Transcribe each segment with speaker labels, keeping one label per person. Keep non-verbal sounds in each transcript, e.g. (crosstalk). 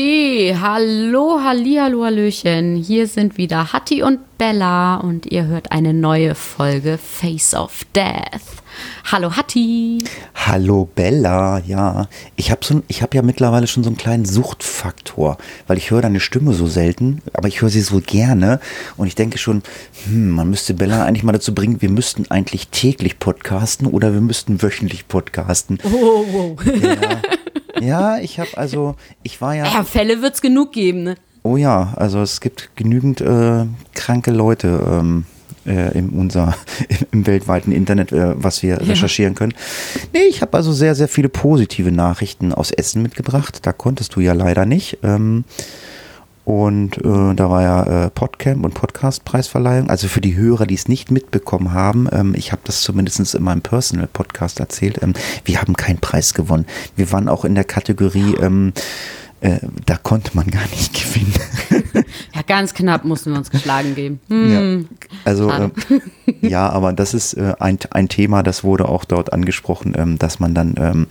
Speaker 1: Hallo, halli, hallo, hallöchen. Hier sind wieder Hatti und Bella und ihr hört eine neue Folge Face of Death. Hallo Hatti.
Speaker 2: Hallo Bella, ja. Ich habe so, ich hab ja mittlerweile schon so einen kleinen Suchtfaktor, weil ich höre deine Stimme so selten, aber ich höre sie so gerne und ich denke schon, hm, man müsste Bella eigentlich mal dazu bringen, wir müssten eigentlich täglich podcasten oder wir müssten wöchentlich podcasten.
Speaker 1: Oh, wow.
Speaker 2: Ja, (laughs) ja ich habe also, ich war ja...
Speaker 1: Ja, Fälle wird's genug geben, ne?
Speaker 2: Oh ja, also es gibt genügend äh, kranke Leute ähm, äh, in unser, (laughs) im weltweiten Internet, äh, was wir recherchieren können. Nee, ich habe also sehr, sehr viele positive Nachrichten aus Essen mitgebracht. Da konntest du ja leider nicht. Ähm, und äh, da war ja äh, Podcamp und Podcast-Preisverleihung. Also für die Hörer, die es nicht mitbekommen haben, ähm, ich habe das zumindest in meinem Personal-Podcast erzählt, ähm, wir haben keinen Preis gewonnen. Wir waren auch in der Kategorie, ähm, äh, da konnte man gar nicht (laughs) gewinnen.
Speaker 1: Ja, ganz knapp mussten wir uns geschlagen geben. Hm.
Speaker 2: Ja, also äh, ja, aber das ist äh, ein, ein Thema, das wurde auch dort angesprochen, ähm, dass man dann ähm,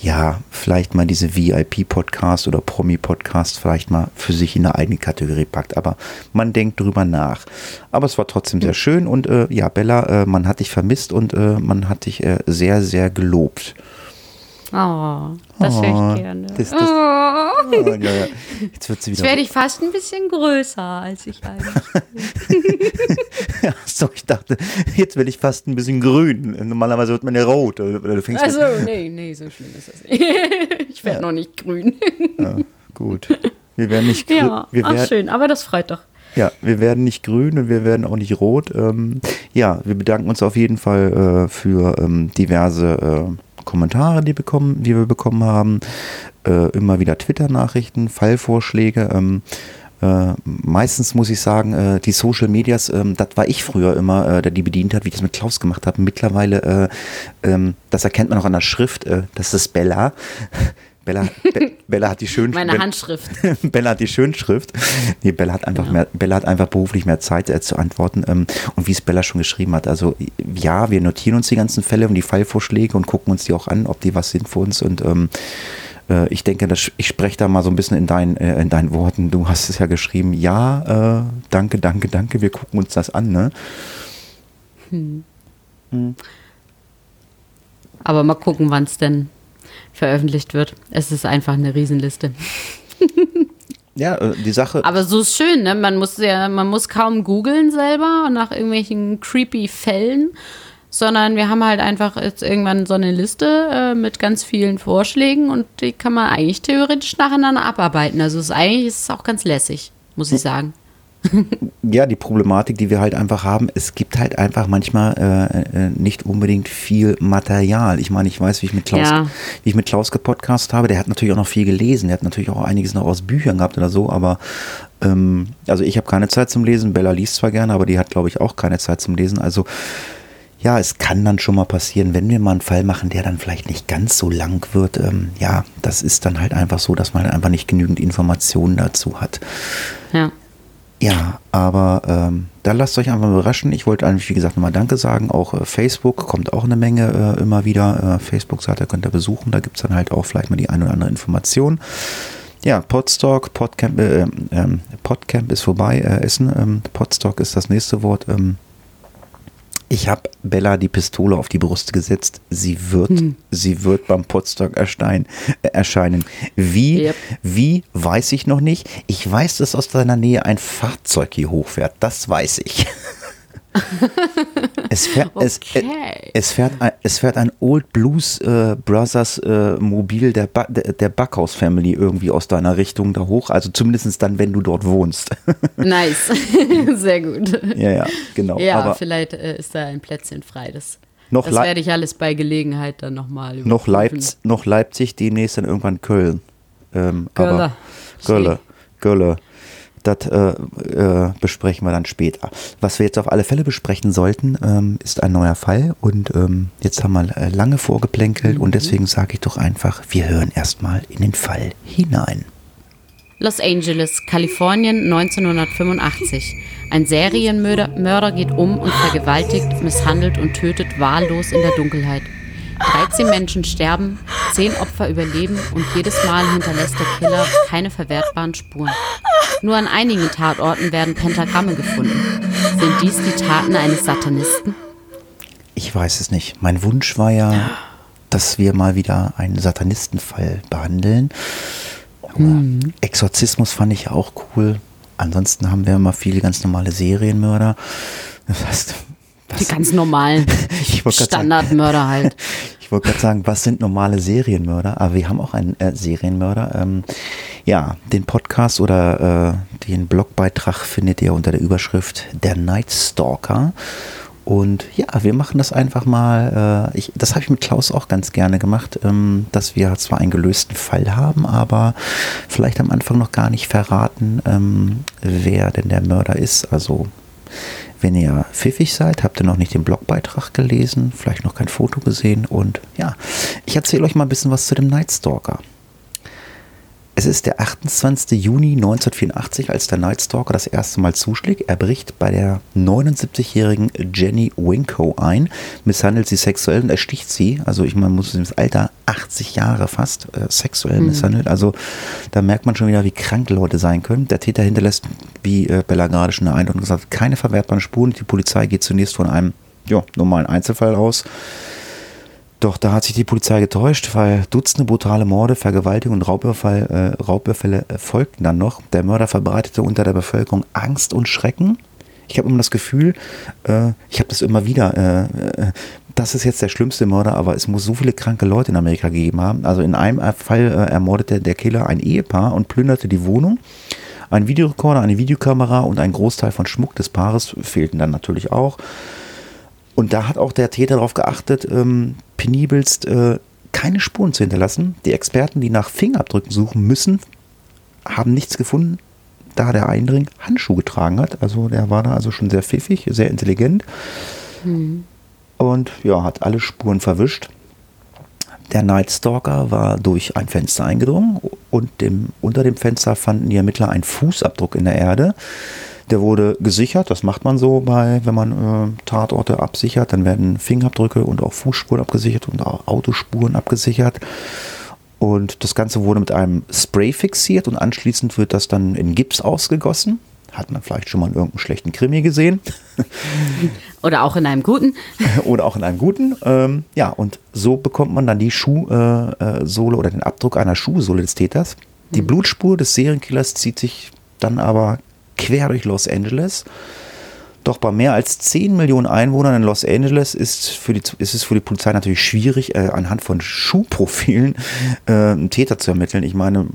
Speaker 2: ja vielleicht mal diese VIP-Podcast oder Promi-Podcast vielleicht mal für sich in eine eigene Kategorie packt. Aber man denkt drüber nach. Aber es war trotzdem sehr schön und äh, ja, Bella, äh, man hat dich vermisst und äh, man hat dich äh, sehr, sehr gelobt.
Speaker 1: Oh, das höre
Speaker 2: Oh,
Speaker 1: ich gerne.
Speaker 2: das- das-
Speaker 1: oh.
Speaker 2: Oh, ja, ja. Jetzt wird sie
Speaker 1: Jetzt werde ich fast ein bisschen größer, als ich eigentlich
Speaker 2: Ja, (laughs) so, ich dachte, jetzt werde ich fast ein bisschen grün. Normalerweise wird man ja rot. Oder du fängst mit-
Speaker 1: Also, nee, nee, so schlimm ist das nicht. (laughs) Ich werde noch nicht grün.
Speaker 2: Ja, gut. Wir werden nicht grün.
Speaker 1: Ja,
Speaker 2: wir
Speaker 1: ach schön, aber das freut doch.
Speaker 2: ja, wir werden nicht grün und wir werden auch nicht rot. Ähm, ja, wir bedanken uns auf jeden Fall äh, für ähm, diverse äh, Kommentare, die, bekommen, die wir bekommen haben. Äh, immer wieder Twitter-Nachrichten, Fallvorschläge. Ähm, äh, meistens muss ich sagen, äh, die Social Medias, ähm, das war ich früher immer, äh, der die bedient hat, wie ich das mit Klaus gemacht habe. Mittlerweile, äh, ähm, das erkennt man auch an der Schrift, äh, das ist Bella. Bella, Be Bella hat die schön
Speaker 1: Meine Handschrift. (laughs)
Speaker 2: Bella hat die Schönschrift. Nee, Bella hat einfach mehr, Bella hat einfach beruflich mehr Zeit äh, zu antworten. Ähm, und wie es Bella schon geschrieben hat, also ja, wir notieren uns die ganzen Fälle und die Fallvorschläge und gucken uns die auch an, ob die was sind für uns. Und ähm, äh, ich denke, dass ich spreche da mal so ein bisschen in, dein, äh, in deinen Worten. Du hast es ja geschrieben, ja, äh, danke, danke, danke, wir gucken uns das an, ne?
Speaker 1: Aber mal gucken, wann es denn veröffentlicht wird. Es ist einfach eine Riesenliste.
Speaker 2: Ja, äh, die Sache.
Speaker 1: Aber so ist schön, ne? Man muss ja, man muss kaum googeln selber nach irgendwelchen creepy Fällen, sondern wir haben halt einfach jetzt irgendwann so eine Liste äh, mit ganz vielen Vorschlägen und die kann man eigentlich theoretisch nacheinander abarbeiten. Also es ist eigentlich ist es auch ganz lässig, muss ich sagen. (laughs)
Speaker 2: ja, die Problematik, die wir halt einfach haben, es gibt halt einfach manchmal äh, äh, nicht unbedingt viel Material. Ich meine, ich weiß, wie ich mit Klaus,
Speaker 1: Ja.
Speaker 2: wie ich mit Klaus gepodcast habe, der hat natürlich auch noch viel gelesen, der hat natürlich auch einiges noch aus Büchern gehabt oder so, aber ähm, also ich habe keine Zeit zum Lesen, Bella liest zwar gerne, aber die hat, glaube ich, auch keine Zeit zum Lesen. Also ja, es kann dann schon mal passieren, wenn wir mal einen Fall machen, der dann vielleicht nicht ganz so lang wird. Ähm, ja, das ist dann halt einfach so, dass man einfach nicht genügend Informationen dazu hat.
Speaker 1: Ja.
Speaker 2: Ja, aber ähm, da lasst euch einfach überraschen. Ich wollte eigentlich, wie gesagt, nochmal Danke sagen. Auch äh, Facebook kommt auch eine Menge äh, immer wieder. Äh, Facebook-Seite könnt ihr besuchen. Da gibt es dann halt auch vielleicht mal die eine oder andere Information. Ja, Podstock, Podcamp, äh, ähm, Podcamp ist vorbei, äh, Essen. Ähm, Podstock ist das nächste Wort. Ähm, ich habe Bella die Pistole auf die Brust gesetzt. Sie wird, sie wird beim erscheinen. Äh, erscheinen. Wie,
Speaker 1: Yep.
Speaker 2: wie, weiß ich noch nicht. Ich weiß, dass aus deiner Nähe ein Fahrzeug hier hochfährt. Das weiß ich. (laughs) es, fährt, es, äh, (laughs)
Speaker 1: Okay.
Speaker 2: es, fährt ein, es fährt ein Old Blues äh, Brothers äh, Mobil der, ba der, der Backhaus Family irgendwie aus deiner Richtung da hoch. Also zumindest dann, wenn du dort wohnst. (laughs)
Speaker 1: Nice. (laughs) Sehr gut.
Speaker 2: ja, ja, genau.
Speaker 1: Ja,
Speaker 2: Aber
Speaker 1: vielleicht äh, ist da ein Plätzchen frei. Das,
Speaker 2: Noch
Speaker 1: das werde ich alles bei Gelegenheit dann nochmal
Speaker 2: noch, Leipz noch Leipzig, demnächst dann irgendwann Köln. Ähm,
Speaker 1: Gölle.
Speaker 2: Aber Gölle. Gölle. Das äh, äh, besprechen wir dann später. Was wir jetzt auf alle Fälle besprechen sollten, ähm, ist ein neuer Fall. Und ähm, jetzt haben wir äh, lange vorgeplänkelt und deswegen sage ich doch einfach, wir hören erstmal in den Fall hinein.
Speaker 1: Los Angeles, Kalifornien 1985. Ein Serienmörder Mörder geht um und vergewaltigt, misshandelt und tötet wahllos in der Dunkelheit. 13 Menschen sterben, 10 Opfer überleben und jedes Mal hinterlässt der Killer keine verwertbaren Spuren. Nur an einigen Tatorten werden Pentagramme gefunden. Sind dies die Taten eines Satanisten?
Speaker 2: Ich weiß es nicht. Mein Wunsch war ja, dass wir mal wieder einen Satanistenfall behandeln. Aber Exorzismus fand ich ja auch cool. Ansonsten haben wir immer viele ganz normale Serienmörder. Das heißt,
Speaker 1: Die ganz normalen (laughs) Standardmörder halt. (laughs)
Speaker 2: Ich wollte gerade sagen, was sind normale Serienmörder? Aber wir haben auch einen äh, Serienmörder. Ähm, ja, den Podcast oder äh, den Blogbeitrag findet ihr unter der Überschrift Der Night Stalker. Und ja, wir machen das einfach mal. Äh, ich, das habe ich mit Klaus auch ganz gerne gemacht, ähm, dass wir zwar einen gelösten Fall haben, aber vielleicht am Anfang noch gar nicht verraten, ähm, wer denn der Mörder ist. Also wenn ihr pfiffig seid, habt ihr noch nicht den Blogbeitrag gelesen, vielleicht noch kein Foto gesehen und ja, ich erzähle euch mal ein bisschen was zu dem Night Stalker. Es ist der 28. Juni 1984, als der Night Stalker das erste Mal zuschlägt. Er bricht bei der 79-jährigen Jenny Winko ein, misshandelt sie sexuell und ersticht sie. Also ich meine, muss das Alter 80 Jahre fast äh, sexuell misshandelt. Also da merkt man schon wieder, wie krank Leute sein können. Der Täter hinterlässt, wie äh, Bella gerade schon in der Einladung gesagt hat, keine verwertbaren Spuren. Die Polizei geht zunächst von einem ja, normalen Einzelfall aus. Doch da hat sich die Polizei getäuscht, weil Dutzende brutale Morde, Vergewaltigung und Raubüberfall, äh, Raubüberfälle folgten dann noch. Der Mörder verbreitete unter der Bevölkerung Angst und Schrecken. Ich habe immer das Gefühl, äh, ich habe das immer wieder, äh, äh, das ist jetzt der schlimmste Mörder, aber es muss so viele kranke Leute in Amerika gegeben haben. Also in einem Fall äh, ermordete der Killer ein Ehepaar und plünderte die Wohnung. Ein Videorekorder, eine Videokamera und ein Großteil von Schmuck des Paares fehlten dann natürlich auch. Und da hat auch der Täter darauf geachtet, ähm, penibelst äh, keine Spuren zu hinterlassen. Die Experten, die nach Fingerabdrücken suchen müssen, haben nichts gefunden, da der Eindring Handschuhe getragen hat. Also der war da also schon sehr pfiffig, sehr intelligent. Und ja, hat alle Spuren verwischt. Der Night Stalker war durch ein Fenster eingedrungen und dem, unter dem Fenster fanden die Ermittler einen Fußabdruck in der Erde. Der wurde gesichert, das macht man so bei, wenn man äh, Tatorte absichert, dann werden Fingerabdrücke und auch Fußspuren abgesichert und auch Autospuren abgesichert. Und das Ganze wurde mit einem Spray fixiert und anschließend wird das dann in Gips ausgegossen. Hat man vielleicht schon mal in irgendeinem schlechten Krimi gesehen. (laughs)
Speaker 1: Oder auch in einem guten. (laughs)
Speaker 2: oder auch in einem guten. Ähm, ja, und so bekommt man dann die Schuhsohle äh, Sohle oder den Abdruck einer Schuhsohle des Täters. Die Blutspur des Serienkillers zieht sich dann aber quer durch Los Angeles. Doch bei mehr als 10 Millionen Einwohnern in Los Angeles ist, für die, ist es für die Polizei natürlich schwierig, äh, anhand von Schuhprofilen (laughs) äh, einen Täter zu ermitteln. Ich meine,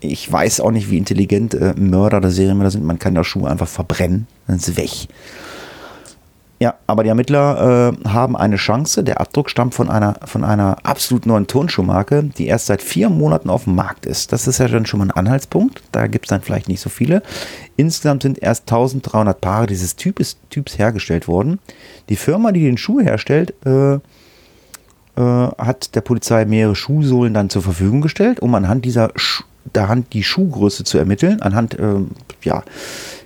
Speaker 2: ich weiß auch nicht, wie intelligent äh, Mörder oder Serienmörder sind. Man kann da Schuhe einfach verbrennen, dann ist es weg. Ja, aber die Ermittler äh, haben eine Chance. Der Abdruck stammt von einer, von einer absolut neuen Turnschuhmarke, die erst seit vier Monaten auf dem Markt ist. Das ist ja dann schon mal ein Anhaltspunkt. Da gibt es dann vielleicht nicht so viele. Insgesamt sind erst 1300 Paare dieses Types, Typs hergestellt worden. Die Firma, die den Schuh herstellt, äh, äh, hat der Polizei mehrere Schuhsohlen dann zur Verfügung gestellt, um anhand dieser Sch anhand die Schuhgröße zu ermitteln. Anhand ähm, ja,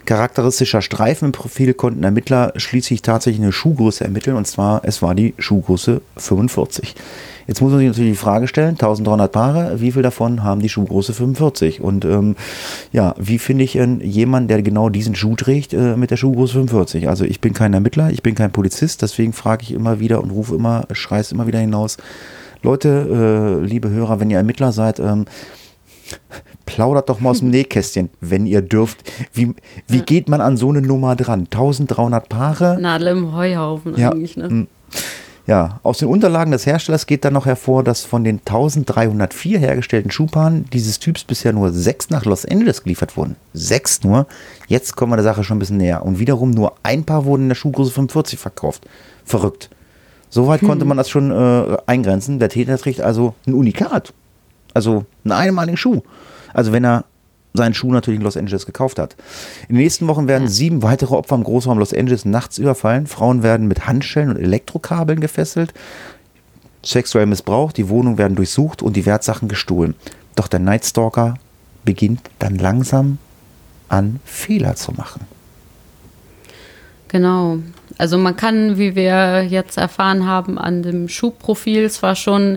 Speaker 2: charakteristischer Streifen im Profil konnten Ermittler schließlich tatsächlich eine Schuhgröße ermitteln und zwar es war die Schuhgröße 45. Jetzt muss man sich natürlich die Frage stellen, 1300 Paare, wie viel davon haben die Schuhgröße 45? Und ähm, ja, wie finde ich äh, jemanden, der genau diesen Schuh trägt äh, mit der Schuhgröße 45? Also ich bin kein Ermittler, ich bin kein Polizist, deswegen frage ich immer wieder und rufe immer, schreie es immer wieder hinaus. Leute, äh, liebe Hörer, wenn ihr Ermittler seid, ähm, plaudert doch mal aus dem (laughs) Nähkästchen, wenn ihr dürft. Wie, wie geht man an so eine Nummer dran? 1300 Paare?
Speaker 1: Nadel im Heuhaufen
Speaker 2: Ja,
Speaker 1: eigentlich, ne?
Speaker 2: mm. Ja, aus den Unterlagen des Herstellers geht dann noch hervor, dass von den 1304 hergestellten Schuhpaaren dieses Typs bisher nur sechs nach Los Angeles geliefert wurden. Sechs nur. Jetzt kommen wir der Sache schon ein bisschen näher. Und wiederum nur ein Paar wurden in der Schuhgröße 45 verkauft. Verrückt. Soweit konnte man das schon äh, eingrenzen. Der Täter trägt also ein Unikat. Also einen einmaligen Schuh. Also wenn er seinen Schuh natürlich in Los Angeles gekauft hat. In den nächsten Wochen werden sieben weitere Opfer im Großraum Los Angeles nachts überfallen. Frauen werden mit Handschellen und Elektrokabeln gefesselt, sexuell missbraucht, die Wohnungen werden durchsucht und die Wertsachen gestohlen. Doch der Night Stalker beginnt dann langsam an Fehler zu machen.
Speaker 1: Genau. Also man kann, wie wir jetzt erfahren haben, an dem Schuhprofil zwar schon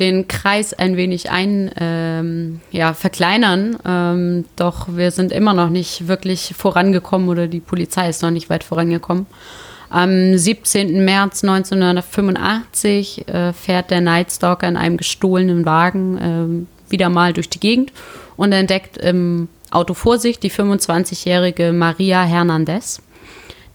Speaker 1: den Kreis ein wenig ein, ähm, ja, verkleinern, ähm, doch wir sind immer noch nicht wirklich vorangekommen oder die Polizei ist noch nicht weit vorangekommen. Am 17. März 1985 äh, fährt der Nightstalker in einem gestohlenen Wagen äh, wieder mal durch die Gegend und entdeckt im Auto vor sich die 25-jährige Maria Hernandez.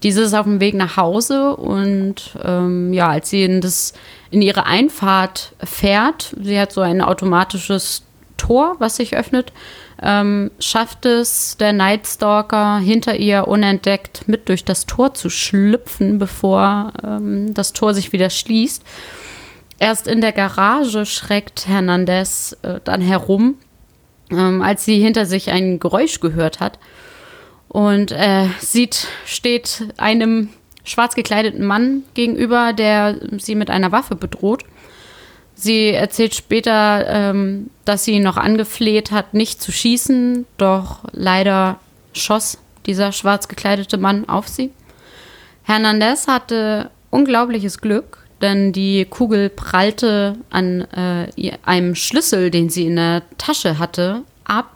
Speaker 1: Diese ist auf dem Weg nach Hause und ähm, ja, als sie in, das, in ihre Einfahrt fährt, sie hat so ein automatisches Tor, was sich öffnet, ähm, schafft es der Nightstalker hinter ihr unentdeckt mit durch das Tor zu schlüpfen, bevor ähm, das Tor sich wieder schließt. Erst in der Garage schreckt Hernandez äh, dann herum, ähm, als sie hinter sich ein Geräusch gehört hat und äh, sieht, steht einem schwarz gekleideten Mann gegenüber, der sie mit einer Waffe bedroht. Sie erzählt später, ähm, dass sie noch angefleht hat, nicht zu schießen, doch leider schoss dieser schwarz gekleidete Mann auf sie. Hernandez hatte unglaubliches Glück, denn die Kugel prallte an äh, einem Schlüssel, den sie in der Tasche hatte, ab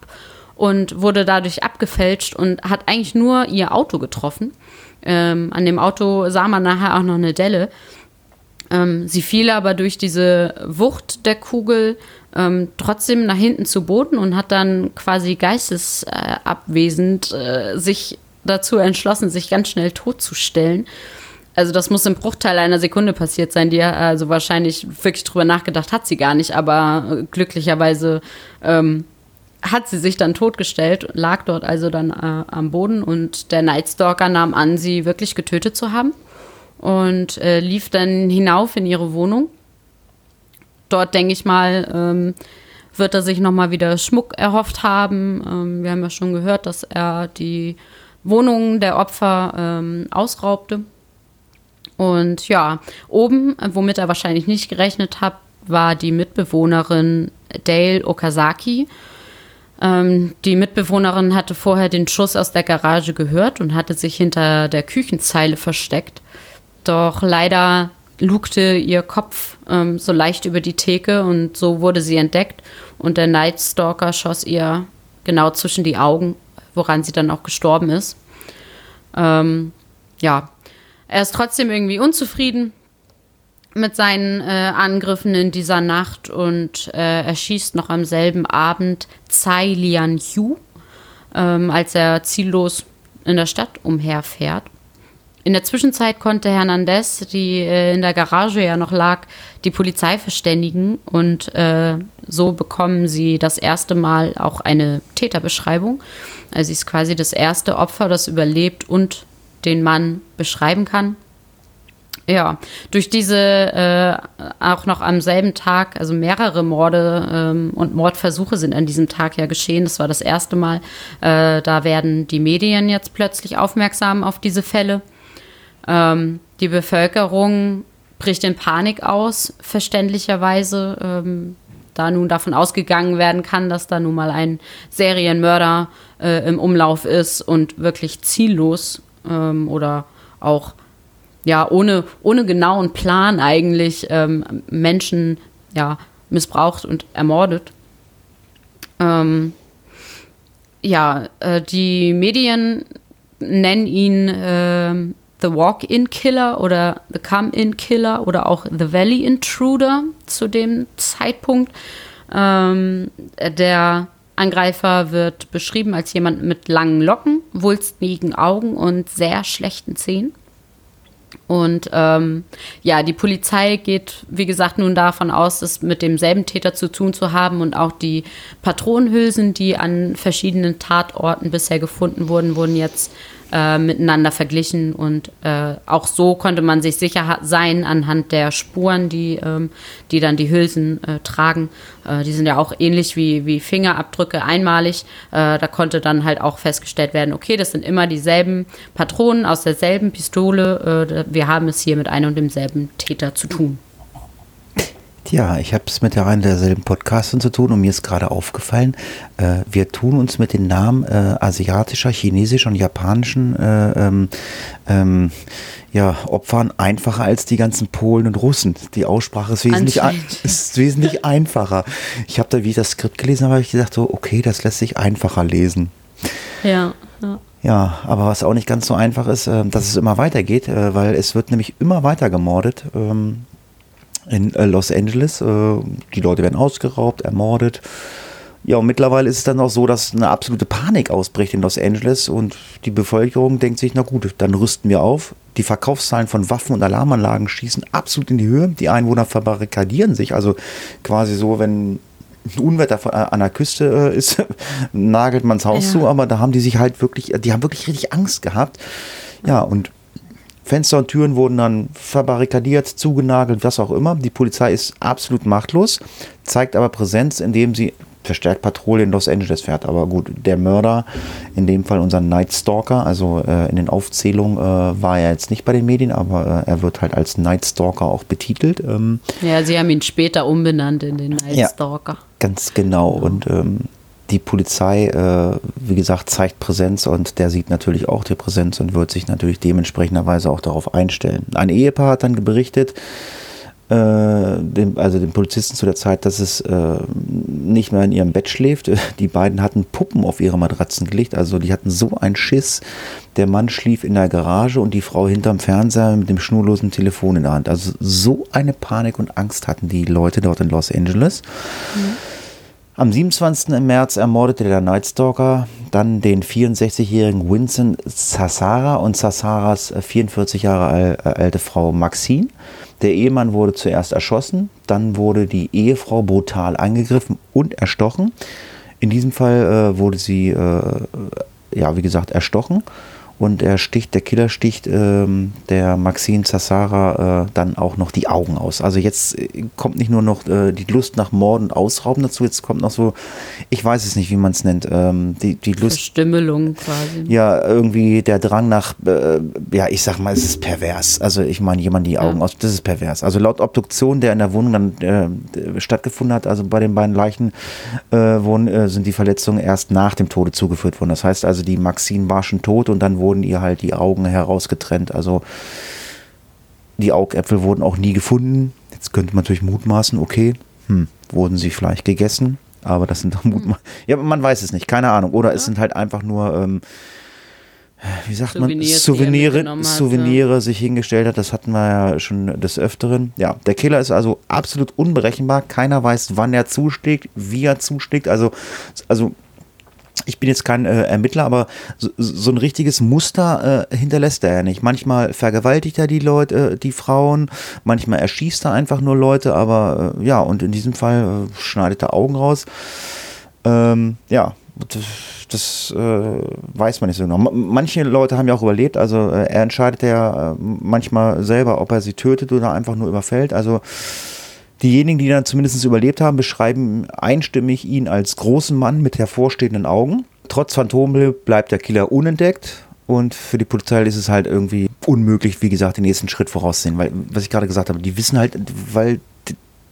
Speaker 1: und wurde dadurch abgefälscht und hat eigentlich nur ihr Auto getroffen. Ähm, an dem Auto sah man nachher auch noch eine Delle. Ähm, sie fiel aber durch diese Wucht der Kugel ähm, trotzdem nach hinten zu Boden und hat dann quasi geistesabwesend äh, sich dazu entschlossen, sich ganz schnell totzustellen. Also das muss im Bruchteil einer Sekunde passiert sein, die also wahrscheinlich wirklich drüber nachgedacht hat sie gar nicht, aber äh, glücklicherweise ähm, hat sie sich dann totgestellt, lag dort also dann äh, am Boden und der Nightstalker nahm an, sie wirklich getötet zu haben und äh, lief dann hinauf in ihre Wohnung. Dort, denke ich mal, ähm, wird er sich nochmal wieder Schmuck erhofft haben. Ähm, wir haben ja schon gehört, dass er die Wohnungen der Opfer ähm, ausraubte. Und ja, oben, womit er wahrscheinlich nicht gerechnet hat, war die Mitbewohnerin Dale Okazaki. Ähm, die Mitbewohnerin hatte vorher den Schuss aus der Garage gehört und hatte sich hinter der Küchenzeile versteckt. Doch leider lugte ihr Kopf ähm, so leicht über die Theke und so wurde sie entdeckt und der Night Stalker schoss ihr genau zwischen die Augen, woran sie dann auch gestorben ist. Ähm, ja, er ist trotzdem irgendwie unzufrieden mit seinen äh, Angriffen in dieser Nacht und äh, er schießt noch am selben Abend Tsai Lian Hu, ähm, als er ziellos in der Stadt umherfährt. In der Zwischenzeit konnte Hernandez, die äh, in der Garage ja noch lag, die Polizei verständigen und äh, so bekommen sie das erste Mal auch eine Täterbeschreibung. Also sie ist quasi das erste Opfer, das überlebt und den Mann beschreiben kann. Ja, durch diese äh, auch noch am selben Tag, also mehrere Morde ähm, und Mordversuche sind an diesem Tag ja geschehen. Das war das erste Mal. Äh, da werden die Medien jetzt plötzlich aufmerksam auf diese Fälle. Ähm, die Bevölkerung bricht in Panik aus, verständlicherweise, ähm, da nun davon ausgegangen werden kann, dass da nun mal ein Serienmörder äh, im Umlauf ist und wirklich ziellos ähm, oder auch ja, ohne, ohne genauen Plan eigentlich ähm, Menschen ja, missbraucht und ermordet. Ähm, ja, äh, die Medien nennen ihn äh, The Walk-In-Killer oder The Come-In-Killer oder auch The Valley Intruder zu dem Zeitpunkt. Ähm, der Angreifer wird beschrieben als jemand mit langen Locken, wulstigen Augen und sehr schlechten Zähnen. Und ähm, ja, die Polizei geht, wie gesagt, nun davon aus, es mit demselben Täter zu tun zu haben und auch die Patronenhülsen, die an verschiedenen Tatorten bisher gefunden wurden, wurden jetzt äh, miteinander verglichen und äh, auch so konnte man sich sicher sein anhand der Spuren, die, ähm, die dann die Hülsen äh, tragen. Äh, die sind ja auch ähnlich wie, wie Fingerabdrücke einmalig. Äh, da konnte dann halt auch festgestellt werden, okay, das sind immer dieselben Patronen aus derselben Pistole. Äh, wir haben es hier mit einem und demselben Täter zu tun.
Speaker 2: Ja, ich habe es mit der einen derselben Podcastin zu tun und mir ist gerade aufgefallen, äh, wir tun uns mit den Namen äh, asiatischer, chinesischer und japanischen äh, ähm, ähm, ja, Opfern einfacher als die ganzen Polen und Russen. Die Aussprache ist wesentlich, ein, ist wesentlich (laughs) einfacher. Ich habe da, wie ich das Skript gelesen habe, habe ich gesagt, so, okay, das lässt sich einfacher lesen.
Speaker 1: Ja, ja.
Speaker 2: Ja, aber was auch nicht ganz so einfach ist, äh, dass es immer weitergeht, äh, weil es wird nämlich immer weiter gemordet. Ähm, in äh, Los Angeles. Äh, die Leute werden ausgeraubt, ermordet. Ja, und mittlerweile ist es dann auch so, dass eine absolute Panik ausbricht in Los Angeles und die Bevölkerung denkt sich, na gut, dann rüsten wir auf. Die Verkaufszahlen von Waffen und Alarmanlagen schießen absolut in die Höhe. Die Einwohner verbarrikadieren sich, also quasi so, wenn ein Unwetter äh, an der Küste ist, (laughs) nagelt man das Haus ja. zu, aber da haben die sich halt wirklich, die haben wirklich richtig Angst gehabt. Ja, und Fenster und Türen wurden dann verbarrikadiert, zugenagelt, was auch immer. Die Polizei ist absolut machtlos, zeigt aber Präsenz, indem sie verstärkt Patrouille in Los Angeles fährt. Aber gut, der Mörder, in dem Fall unser Night Stalker, also äh, in den Aufzählungen äh, war er jetzt nicht bei den Medien, aber äh, er wird halt als Night Stalker auch betitelt. Ähm,
Speaker 1: ja, sie haben ihn später umbenannt in den Night Stalker. Ja,
Speaker 2: ganz genau. Und ähm, die Polizei, äh, wie gesagt, zeigt Präsenz und der sieht natürlich auch die Präsenz und wird sich natürlich dementsprechenderweise auch darauf einstellen. Ein Ehepaar hat dann berichtet, äh, dem, also dem Polizisten zu der Zeit, dass es äh, nicht mehr in ihrem Bett schläft. (laughs) Die beiden hatten Puppen auf ihre Matratzen gelegt, also die hatten so einen Schiss. Der Mann schlief in der Garage und die Frau hinterm Fernseher mit dem schnurlosen Telefon in der Hand. Also so eine Panik und Angst hatten die Leute dort in Los Angeles. Mhm. Am 27. März ermordete der Nightstalker dann den 64-jährigen Vincent Sassara und Sassaras 44 Jahre äh, alte Frau Maxine. Der Ehemann wurde zuerst erschossen, dann wurde die Ehefrau brutal angegriffen und erstochen. In diesem Fall äh, wurde sie, äh, ja, wie gesagt, erstochen und er sticht, der Killer sticht ähm, der Maxine Sassara äh, dann auch noch die Augen aus. Also jetzt äh, kommt nicht nur noch äh, die Lust nach Morden und Ausrauben dazu, jetzt kommt noch so, ich weiß es nicht, wie man es nennt, ähm, die, die Lust.
Speaker 1: Verstümmelung quasi.
Speaker 2: Ja, irgendwie der Drang nach, äh, ja, ich sag mal, es ist pervers. Also ich meine, jemand die Augen ja. aus, das ist pervers. Also laut Obduktion, der in der Wohnung dann äh, stattgefunden hat, also bei den beiden Leichen äh, wurden, sind die Verletzungen erst nach dem Tode zugeführt worden. Das heißt also, die Maxine war schon tot und dann wurde wurden ihr halt die Augen herausgetrennt. Also die Augäpfel wurden auch nie gefunden. Jetzt könnte man natürlich mutmaßen, okay, hm, wurden sie vielleicht gegessen, aber das sind doch. Hm. Ja, man weiß es nicht, keine Ahnung. Oder ja. es sind halt einfach nur, ähm, wie sagt Souvenirs, man, Souvenire, Souvenire hat, sich hingestellt hat. Das hatten wir ja schon des Öfteren. Ja, der Killer ist also absolut unberechenbar. Keiner weiß, wann er zuschlägt, wie er zuschlägt. Also, also ich bin jetzt kein äh, Ermittler, aber so, so, ein richtiges Muster äh, hinterlässt er ja nicht. Manchmal vergewaltigt er die Leute, äh, die Frauen, manchmal erschießt er einfach nur Leute, aber äh, ja, und in diesem Fall äh, schneidet er Augen raus. Ähm, ja, das, das äh, weiß man nicht so genau. Manche Leute haben ja auch überlebt, also er entscheidet ja manchmal selber, ob er sie tötet oder einfach nur überfällt. Also Diejenigen, die dann zumindest überlebt haben, beschreiben einstimmig ihn als großen Mann mit hervorstehenden Augen. Trotz Phantombild bleibt der Killer unentdeckt und für die Polizei ist es halt irgendwie unmöglich, wie gesagt, den nächsten Schritt voraussehen, weil, was ich gerade gesagt habe, die wissen halt, weil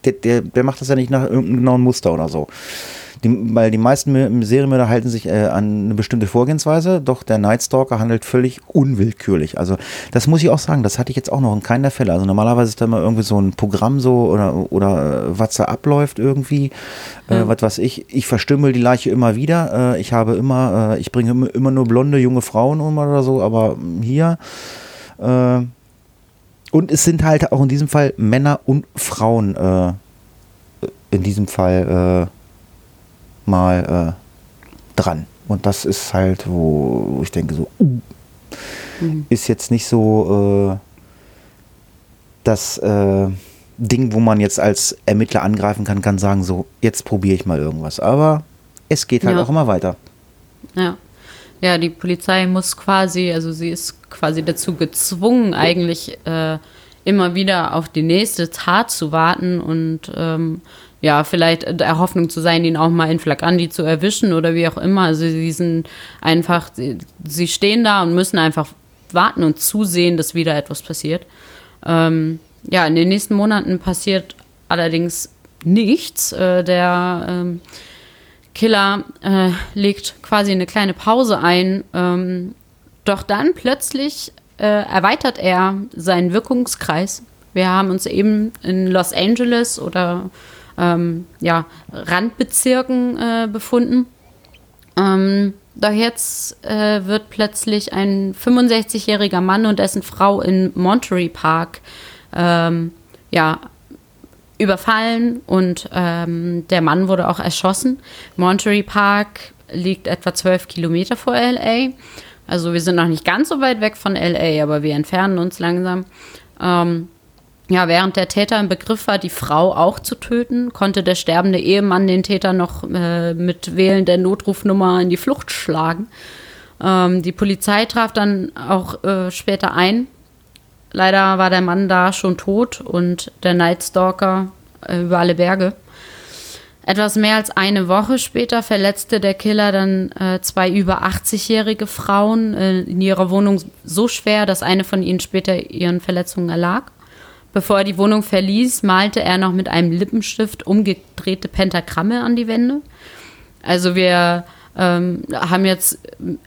Speaker 2: der, der, der macht das ja nicht nach irgendeinem genauen Muster oder so. Die, weil die meisten Serienmörder halten sich äh, an eine bestimmte Vorgehensweise, doch der Nightstalker handelt völlig unwillkürlich. Also das muss ich auch sagen, das hatte ich jetzt auch noch in keiner Fälle. Also normalerweise ist da immer irgendwie so ein Programm so oder, oder äh, was da abläuft irgendwie, äh, was weiß ich. Ich verstümmel die Leiche immer wieder. Äh, ich habe immer, äh, ich bringe immer, nur blonde junge Frauen um oder so, aber hier äh, und es sind halt auch in diesem Fall Männer und Frauen in diesem Fall mal äh, dran. Und das ist halt, wo, wo ich denke, so, uh, mhm. ist jetzt nicht so äh, das äh, Ding, wo man jetzt als Ermittler angreifen kann, kann sagen, so, jetzt probiere ich mal irgendwas. Aber es geht halt ja. auch immer weiter.
Speaker 1: Ja. Ja, die Polizei muss quasi, also sie ist quasi dazu gezwungen, eigentlich äh, immer wieder auf die nächste Tat zu warten und ähm, ja, vielleicht der Hoffnung zu sein, ihn auch mal in Flagranti zu erwischen oder wie auch immer. Also sie sind einfach, sie, sie stehen da und müssen einfach warten und zusehen, dass wieder etwas passiert. Ähm, ja, in den nächsten Monaten passiert allerdings nichts. Äh, der ähm, Killer äh, legt quasi eine kleine Pause ein. Ähm, doch dann plötzlich äh, erweitert er seinen Wirkungskreis. Wir haben uns eben in Los Angeles oder ähm, ja, Randbezirken äh, befunden. Ähm, doch jetzt äh, wird plötzlich ein 65-jähriger Mann und dessen Frau in Monterey Park ähm, ja, überfallen und ähm, der Mann wurde auch erschossen. Monterey Park liegt etwa 12 Kilometer vor LA. Also wir sind noch nicht ganz so weit weg von LA, aber wir entfernen uns langsam. Ähm, ja, während der Täter im Begriff war, die Frau auch zu töten, konnte der sterbende Ehemann den Täter noch äh, mit Wählen der Notrufnummer in die Flucht schlagen. Ähm, die Polizei traf dann auch äh, später ein. Leider war der Mann da schon tot und der Nightstalker äh, über alle Berge. Etwas mehr als eine Woche später verletzte der Killer dann äh, zwei über 80-jährige Frauen äh, in ihrer Wohnung so schwer, dass eine von ihnen später ihren Verletzungen erlag. Bevor er die Wohnung verließ, malte er noch mit einem Lippenstift umgedrehte Pentagramme an die Wände. Also wir ähm, haben jetzt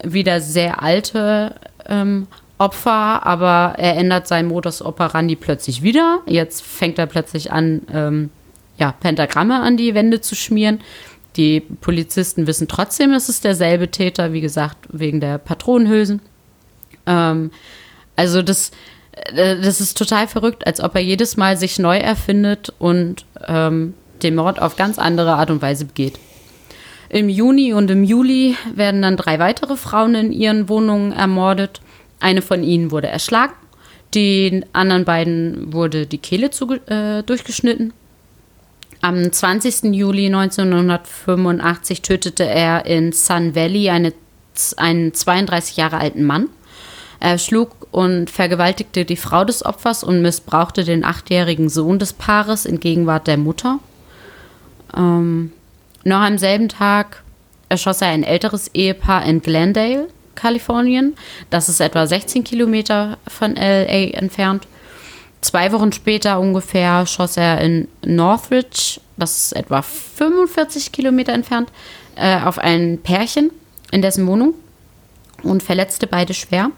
Speaker 1: wieder sehr alte ähm, Opfer, aber er ändert seinen Modus operandi plötzlich wieder. Jetzt fängt er plötzlich an, ähm, ja, Pentagramme an die Wände zu schmieren. Die Polizisten wissen trotzdem, es ist derselbe Täter, wie gesagt, wegen der Patronenhülsen. Ähm, also das, das ist total verrückt, als ob er jedes Mal sich neu erfindet und ähm, den Mord auf ganz andere Art und Weise begeht. Im Juni und im Juli werden dann drei weitere Frauen in ihren Wohnungen ermordet. Eine von ihnen wurde erschlagen, den anderen beiden wurde die Kehle zu, äh, durchgeschnitten. Am 20. Juli 1985 tötete er in Sun Valley eine, einen 32 Jahre alten Mann. Er schlug und vergewaltigte die Frau des Opfers und missbrauchte den achtjährigen Sohn des Paares in Gegenwart der Mutter. Ähm, noch am selben Tag erschoss er ein älteres Ehepaar in Glendale, Kalifornien. Das ist etwa 16 Kilometer von LA entfernt. Zwei Wochen später ungefähr schoss er in Northridge, das ist etwa 45 Kilometer entfernt, äh, auf ein Pärchen in dessen Wohnung und verletzte beide schwer.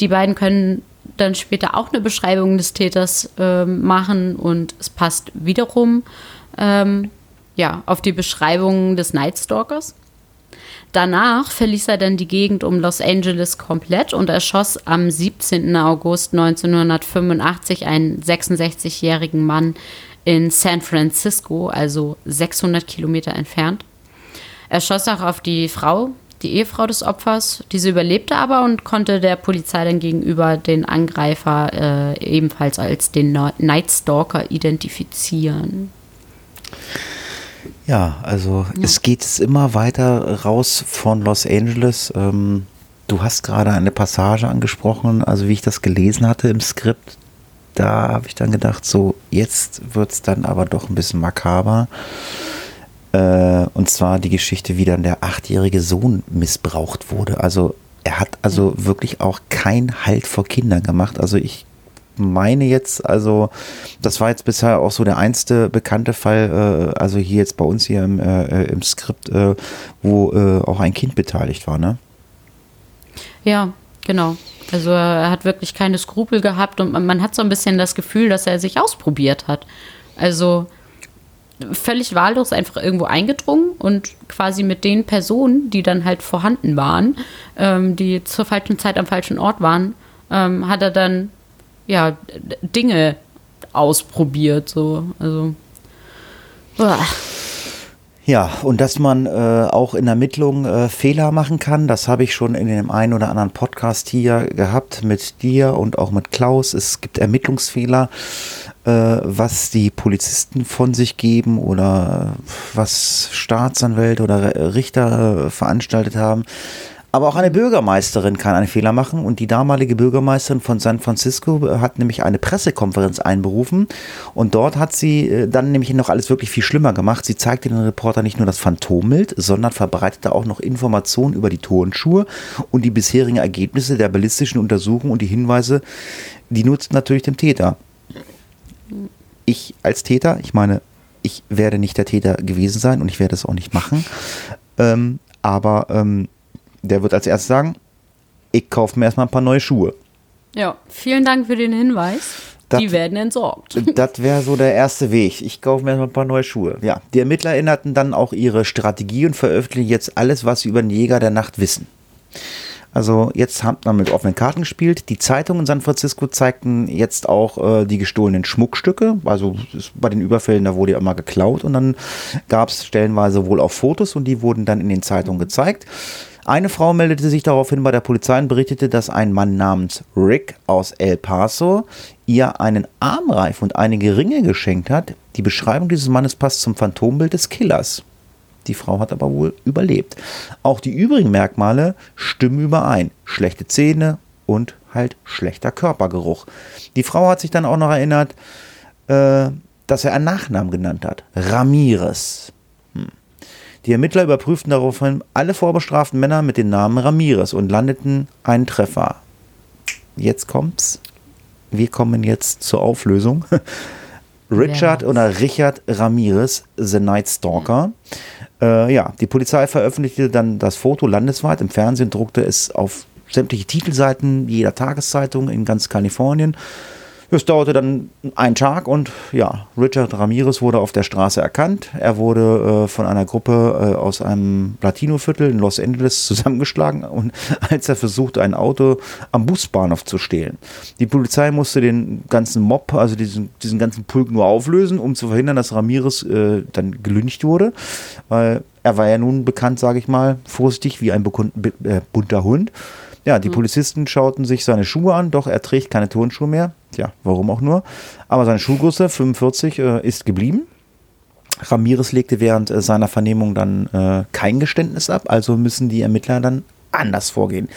Speaker 1: Die beiden können dann später auch eine Beschreibung des Täters äh, machen und es passt wiederum ähm, ja, auf die Beschreibung des Nightstalkers. Danach verließ er dann die Gegend um Los Angeles komplett und erschoss am 17. August 1985 einen 66-jährigen Mann in San Francisco, also 600 Kilometer entfernt. Er schoss auch auf die Frau die Ehefrau des Opfers. Diese überlebte aber und konnte der Polizei dann gegenüber den Angreifer äh, ebenfalls als den Night Stalker identifizieren.
Speaker 2: Ja, also ja. es geht immer weiter raus von Los Angeles. Ähm, du hast gerade eine Passage angesprochen, also wie ich das gelesen hatte im Skript, da habe ich dann gedacht, so jetzt wird es dann aber doch ein bisschen makaber. Äh, und zwar die Geschichte, wie dann der achtjährige Sohn missbraucht wurde. Also er hat also ja. wirklich auch kein Halt vor Kindern gemacht. Also ich meine jetzt, also das war jetzt bisher auch so der einste bekannte Fall, äh, also hier jetzt bei uns hier im, äh, im Skript, äh, wo äh, auch ein Kind beteiligt war, ne?
Speaker 1: Ja, genau. Also er hat wirklich keine Skrupel gehabt und man, man hat so ein bisschen das Gefühl, dass er sich ausprobiert hat. Also völlig wahllos einfach irgendwo eingedrungen und quasi mit den Personen, die dann halt vorhanden waren, ähm, die zur falschen Zeit am falschen Ort waren, ähm, hat er dann ja Dinge ausprobiert. So, also. Uah.
Speaker 2: Ja, und dass man äh, auch in Ermittlungen äh, Fehler machen kann, das habe ich schon in dem einen oder anderen Podcast hier gehabt mit dir und auch mit Klaus. Es gibt Ermittlungsfehler was die Polizisten von sich geben oder was Staatsanwälte oder Richter äh, veranstaltet haben. Aber auch eine Bürgermeisterin kann einen Fehler machen und die damalige Bürgermeisterin von San Francisco äh, hat nämlich eine Pressekonferenz einberufen und dort hat sie äh, dann nämlich noch alles wirklich viel schlimmer gemacht. Sie zeigte den Reporter nicht nur das Phantombild, sondern verbreitete auch noch Informationen über die Turnschuhe und die bisherigen Ergebnisse der ballistischen Untersuchung und die Hinweise, die nutzten natürlich dem Täter. Ich als Täter, ich meine, ich werde nicht der Täter gewesen sein und ich werde es auch nicht machen. (laughs) Ähm, aber ähm, der wird als erstes sagen, ich kaufe mir erstmal ein paar neue Schuhe.
Speaker 1: Ja, vielen Dank für den Hinweis.
Speaker 2: Das-
Speaker 1: die werden entsorgt. (laughs)
Speaker 2: Das wäre so der erste Weg. Ich kaufe mir erstmal ein paar neue Schuhe. Ja, die Ermittler erinnerten dann auch ihre Strategie und veröffentlichen jetzt alles, was sie über den Jäger der Nacht wissen. Also jetzt hat man mit offenen Karten gespielt. Die Zeitungen in San Francisco zeigten jetzt auch äh, die gestohlenen Schmuckstücke. Also bei den Überfällen, da wurde ja immer geklaut und dann gab es stellenweise wohl auch Fotos und die wurden dann in den Zeitungen gezeigt. Eine Frau meldete sich daraufhin bei der Polizei und berichtete, dass ein Mann namens Rick aus El Paso ihr einen Armreif und einige Ringe geschenkt hat. Die Beschreibung dieses Mannes passt zum Phantombild des Killers. Die Frau hat aber wohl überlebt. Auch die übrigen Merkmale stimmen überein. Schlechte Zähne und halt schlechter Körpergeruch. Die Frau hat sich dann auch noch erinnert, äh, dass er einen Nachnamen genannt hat. Ramirez. Hm. Die Ermittler überprüften daraufhin alle vorbestraften Männer mit dem Namen Ramirez und landeten einen Treffer. Jetzt kommt's. Wir kommen jetzt zur Auflösung. (laughs) Richard oder Richard Ramirez, The Night Stalker. Äh, ja, die Polizei veröffentlichte dann das Foto landesweit im Fernsehen, druckte es auf sämtliche Titelseiten jeder Tageszeitung in ganz Kalifornien. Es dauerte dann einen Tag und ja, Richard Ramirez wurde auf der Straße erkannt. Er wurde äh, von einer Gruppe äh, aus einem Latino-Viertel in Los Angeles (laughs) zusammengeschlagen und (laughs) als er versuchte, ein Auto am Busbahnhof zu stehlen. Die Polizei musste den ganzen Mob, also diesen, diesen ganzen Pulk nur auflösen, um zu verhindern, dass Ramirez äh, dann gelüncht wurde. Weil er war ja nun bekannt, sage ich mal, vorsichtig wie ein äh, bunter Hund. Ja, die Polizisten schauten sich seine Schuhe an, doch er trägt keine Turnschuhe mehr. Tja, warum auch nur. Aber seine Schuhgröße 45 äh, ist geblieben. Ramirez legte während äh, seiner Vernehmung dann äh, kein Geständnis ab, also müssen die Ermittler dann anders vorgehen.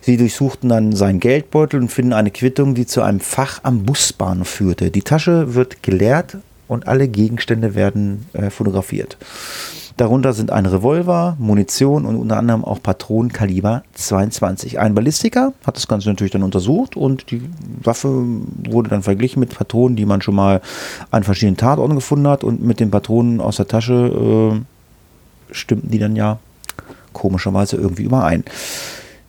Speaker 2: Sie durchsuchten dann seinen Geldbeutel und finden eine Quittung, die zu einem Fach am Busbahnhof führte. Die Tasche wird geleert und alle Gegenstände werden äh, fotografiert. Darunter sind ein Revolver, Munition und unter anderem auch Patronen Kaliber 22. Ein Ballistiker hat das Ganze natürlich dann untersucht und die Waffe wurde dann verglichen mit Patronen, die man schon mal an verschiedenen Tatorten gefunden hat und mit den Patronen aus der Tasche äh, stimmten die dann ja komischerweise irgendwie überein.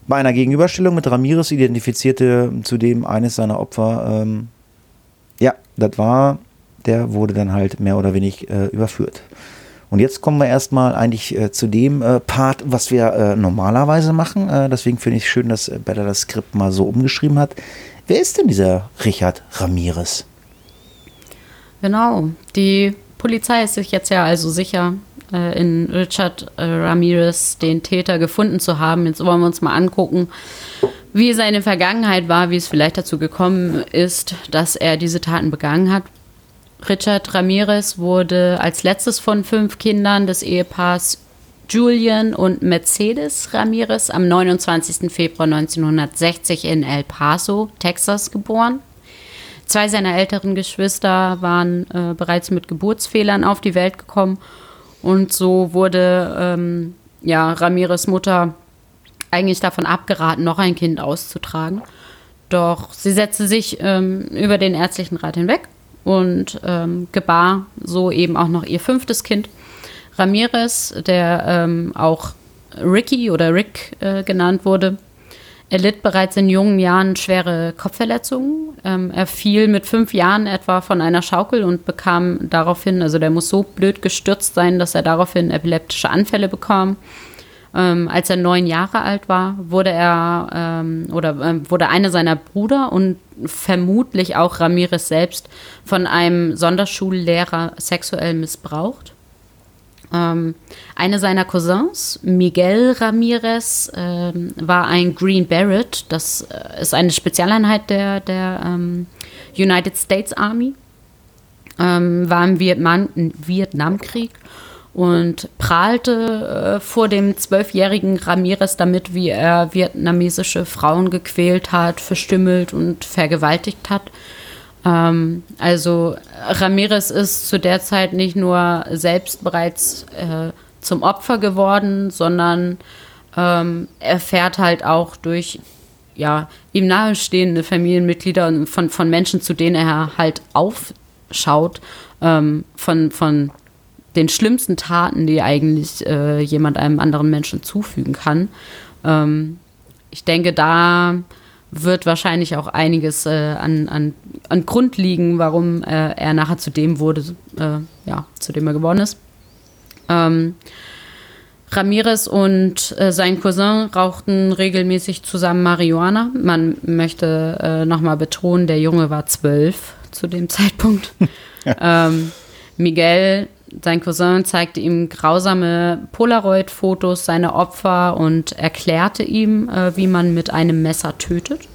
Speaker 2: Bei einer Gegenüberstellung mit Ramirez identifizierte zudem eines seiner Opfer, ähm, ja, das war, der wurde dann halt mehr oder weniger äh, überführt. Und jetzt kommen wir erstmal eigentlich äh, zu dem äh, Part, was wir äh, normalerweise machen. Äh, deswegen finde ich schön, dass äh, Bella das Skript mal so umgeschrieben hat. Wer ist denn dieser Richard Ramirez?
Speaker 1: Genau. Die Polizei ist sich jetzt ja also sicher, äh, in Richard Ramirez den Täter gefunden zu haben. Jetzt wollen wir uns mal angucken, wie seine Vergangenheit war, wie es vielleicht dazu gekommen ist, dass er diese Taten begangen hat. Richard Ramirez wurde als letztes von fünf Kindern des Ehepaars Julian und Mercedes Ramirez am 29. Februar 1960 in El Paso, Texas, geboren. Zwei seiner älteren Geschwister waren äh, bereits mit Geburtsfehlern auf die Welt gekommen und so wurde ähm, ja, Ramirez Mutter eigentlich davon abgeraten, noch ein Kind auszutragen. Doch sie setzte sich ähm, über den ärztlichen Rat hinweg und ähm, gebar so eben auch noch ihr fünftes Kind. Ramirez, der ähm, auch Ricky oder Rick äh, genannt wurde, er litt bereits in jungen Jahren schwere Kopfverletzungen. Ähm, er fiel mit fünf Jahren etwa von einer Schaukel und bekam daraufhin, also der muss so blöd gestürzt sein, dass er daraufhin epileptische Anfälle bekam. Ähm, als er neun Jahre alt war, wurde er ähm, oder ähm, wurde einer seiner Brüder und vermutlich auch Ramirez selbst von einem Sonderschullehrer sexuell missbraucht. Ähm, eine seiner Cousins, Miguel Ramirez, ähm, war ein Green Beret. Das äh, ist eine Spezialeinheit der, der ähm, United States Army. Ähm, war im Vietnam, Vietnamkrieg und prahlte äh, vor dem zwölfjährigen Ramirez damit, wie er vietnamesische Frauen gequält hat, verstümmelt und vergewaltigt hat. Ähm, also Ramirez ist zu der Zeit nicht nur selbst bereits äh, zum Opfer geworden, sondern ähm, erfährt halt auch durch ja, ihm nahestehende Familienmitglieder und von, von Menschen, zu denen er halt aufschaut, ähm, von, von den schlimmsten Taten, die eigentlich äh, jemand einem anderen Menschen zufügen kann. Ähm, ich denke, da wird wahrscheinlich auch einiges äh, an, an, an Grund liegen, warum äh, er nachher zu dem wurde, äh, ja, zu dem er geworden ist. Ähm, Ramirez und äh, sein Cousin rauchten regelmäßig zusammen Marihuana. Man möchte äh, nochmal betonen, der Junge war zwölf zu dem Zeitpunkt. (laughs) ähm, Miguel, sein Cousin, zeigte ihm grausame Polaroid-Fotos seiner Opfer und erklärte ihm, äh, wie man mit einem Messer tötet.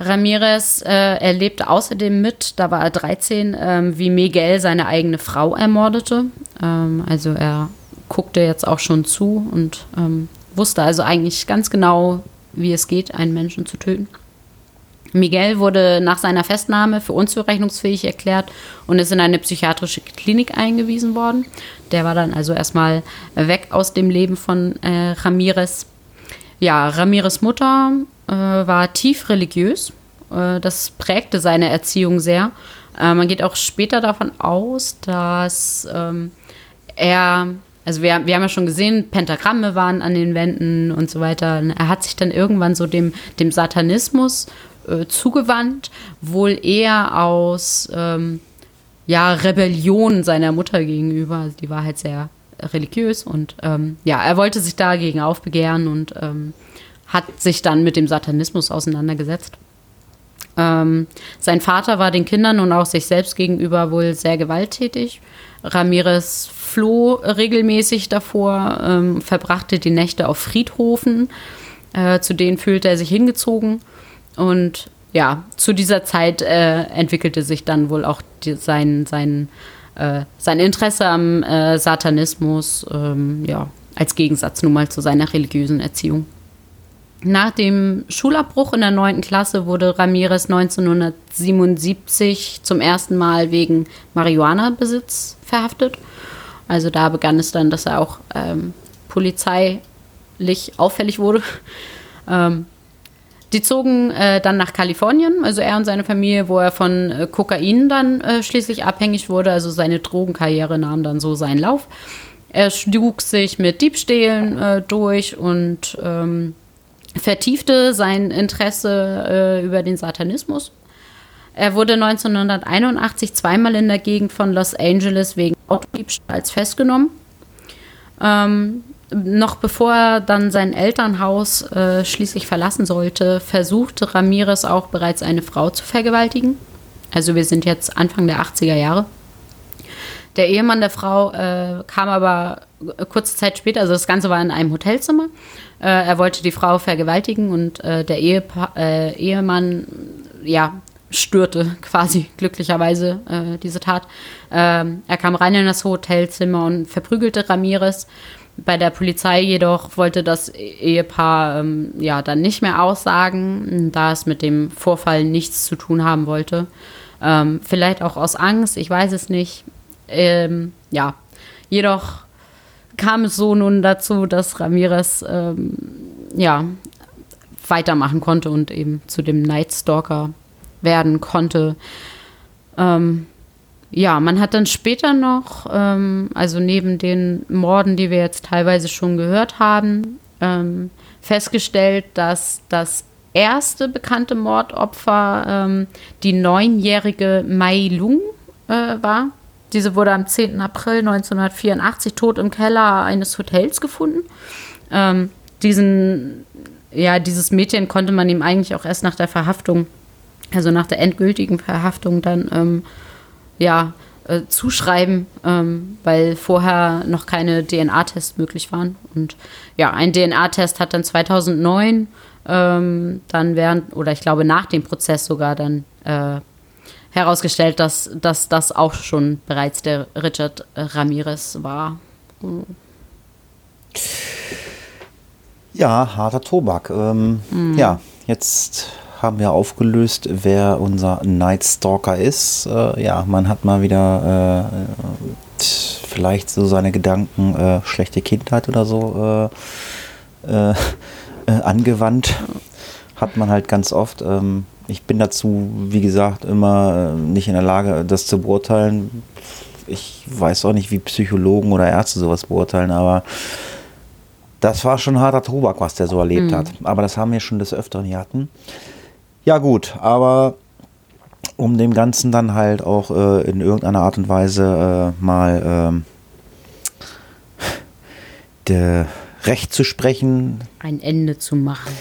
Speaker 1: Ramirez äh, erlebte außerdem mit, da war er 13, ähm, wie Miguel seine eigene Frau ermordete. Ähm, also er guckte jetzt auch schon zu und ähm, wusste also eigentlich ganz genau, wie es geht, einen Menschen zu töten. Miguel wurde nach seiner Festnahme für unzurechnungsfähig erklärt und ist in eine psychiatrische Klinik eingewiesen worden. Der war dann also erstmal weg aus dem Leben von äh, Ramirez. Ja, Ramirez Mutter äh, war tief religiös. Äh, das prägte seine Erziehung sehr. Äh, man geht auch später davon aus, dass ähm, er also wir, wir haben ja schon gesehen, Pentagramme waren an den Wänden und so weiter. Er hat sich dann irgendwann so dem, dem Satanismus äh, zugewandt, wohl eher aus ähm, ja, Rebellion seiner Mutter gegenüber. Also die war halt sehr religiös und ähm, ja, er wollte sich dagegen aufbegehren und ähm, hat sich dann mit dem Satanismus auseinandergesetzt. Ähm, sein Vater war den Kindern und auch sich selbst gegenüber wohl sehr gewalttätig. Ramirez floh regelmäßig davor, ähm, verbrachte die Nächte auf Friedhofen, äh, zu denen fühlte er sich hingezogen. Und ja, zu dieser Zeit äh, entwickelte sich dann wohl auch die, sein, sein, äh, sein Interesse am äh, Satanismus, ähm, ja, als Gegensatz nun mal zu seiner religiösen Erziehung. Nach dem Schulabbruch in der 9. Klasse wurde Ramirez 1977 zum ersten Mal wegen Marihuana-Besitz verhaftet. Also da begann es dann, dass er auch ähm, polizeilich auffällig wurde. (laughs) Ähm, die zogen äh, dann nach Kalifornien, also er und seine Familie, wo er von äh, Kokain dann äh, schließlich abhängig wurde. Also seine Drogenkarriere nahm dann so seinen Lauf. Er schlug sich mit Diebstählen äh, durch und ähm, vertiefte sein Interesse äh, über den Satanismus. Er wurde 1981 zweimal in der Gegend von Los Angeles wegen Autodiebstahls festgenommen. Ähm, noch bevor er dann sein Elternhaus äh, schließlich verlassen sollte, versuchte Ramirez auch bereits eine Frau zu vergewaltigen. Also wir sind jetzt Anfang der 80er Jahre. Der Ehemann der Frau äh, kam aber kurze Zeit später, also das Ganze war in einem Hotelzimmer. Äh, er wollte die Frau vergewaltigen und äh, der Ehepa äh, Ehemann, ja, störte quasi glücklicherweise äh, diese Tat. Ähm, er kam rein in das Hotelzimmer und verprügelte Ramirez. Bei der Polizei jedoch wollte das Ehepaar ähm, ja dann nicht mehr aussagen, da es mit dem Vorfall nichts zu tun haben wollte. Ähm, vielleicht auch aus Angst, ich weiß es nicht. Ähm, ja, jedoch kam es so nun dazu, dass Ramirez ähm, ja weitermachen konnte und eben zu dem Night Stalker werden konnte. Ähm, ja, man hat dann später noch, ähm, also neben den Morden, die wir jetzt teilweise schon gehört haben, ähm, festgestellt, dass das erste bekannte Mordopfer ähm, die neunjährige Mai Lung äh, war. Diese wurde am 10. April 1984 tot im Keller eines Hotels gefunden. Ähm, diesen, ja, dieses Mädchen konnte man ihm eigentlich auch erst nach der Verhaftung, also nach der endgültigen Verhaftung dann ähm, ja, äh, zuschreiben, ähm, weil vorher noch keine DNA-Tests möglich waren. Und ja, ein DNA-Test hat dann 2009 ähm, dann während, oder ich glaube nach dem Prozess sogar dann äh, herausgestellt, dass, dass das auch schon bereits der Richard Ramirez war.
Speaker 2: Ja, harter Tobak. Ähm, Ja, jetzt haben wir aufgelöst, wer unser Night Stalker ist. Äh, ja, man hat mal wieder äh, vielleicht so seine Gedanken, äh, schlechte Kindheit oder so äh, äh, äh, angewandt. Hat man halt ganz oft. Ähm, ich bin dazu, wie gesagt, immer nicht in der Lage, das zu beurteilen. Ich weiß auch nicht, wie Psychologen oder Ärzte sowas beurteilen, aber das war schon harter Tobak, was der so erlebt hat. Aber das haben wir schon des Öfteren hier hatten. Ja gut, aber um dem Ganzen dann halt auch äh, in irgendeiner Art und Weise äh, mal ähm, (laughs) der Recht zu sprechen,
Speaker 1: Ein Ende zu machen.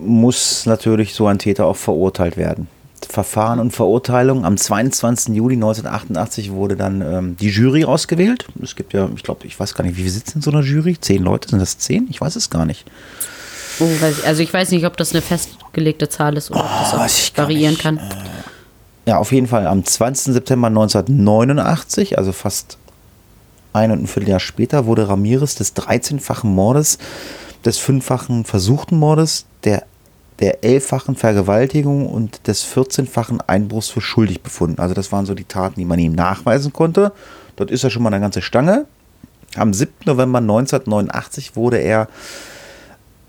Speaker 2: muss natürlich so ein Täter auch verurteilt werden. Verfahren und Verurteilung. Am 22. Juli 1988 wurde dann ähm, die Jury ausgewählt. Es gibt ja, ich glaube, ich weiß gar nicht, wie wir sitzen in so einer Jury. Zehn Leute, sind das zehn? Ich weiß es gar nicht.
Speaker 1: Oh, ich, also ich weiß nicht, ob das eine festgelegte Zahl ist oder ob das
Speaker 2: Oh,
Speaker 1: variieren kann.
Speaker 2: Ja, auf jeden Fall am 20. September 1989, also fast ein und ein Vierteljahr später, wurde Ramirez des 13-fachen Mordes, des fünffachen versuchten Mordes, der, der elffachen Vergewaltigung und des 14-fachen Einbruchs für schuldig befunden. Also das waren so die Taten, die man ihm nachweisen konnte. Dort ist er schon mal eine ganze Stange. Am 7. November 1989 wurde er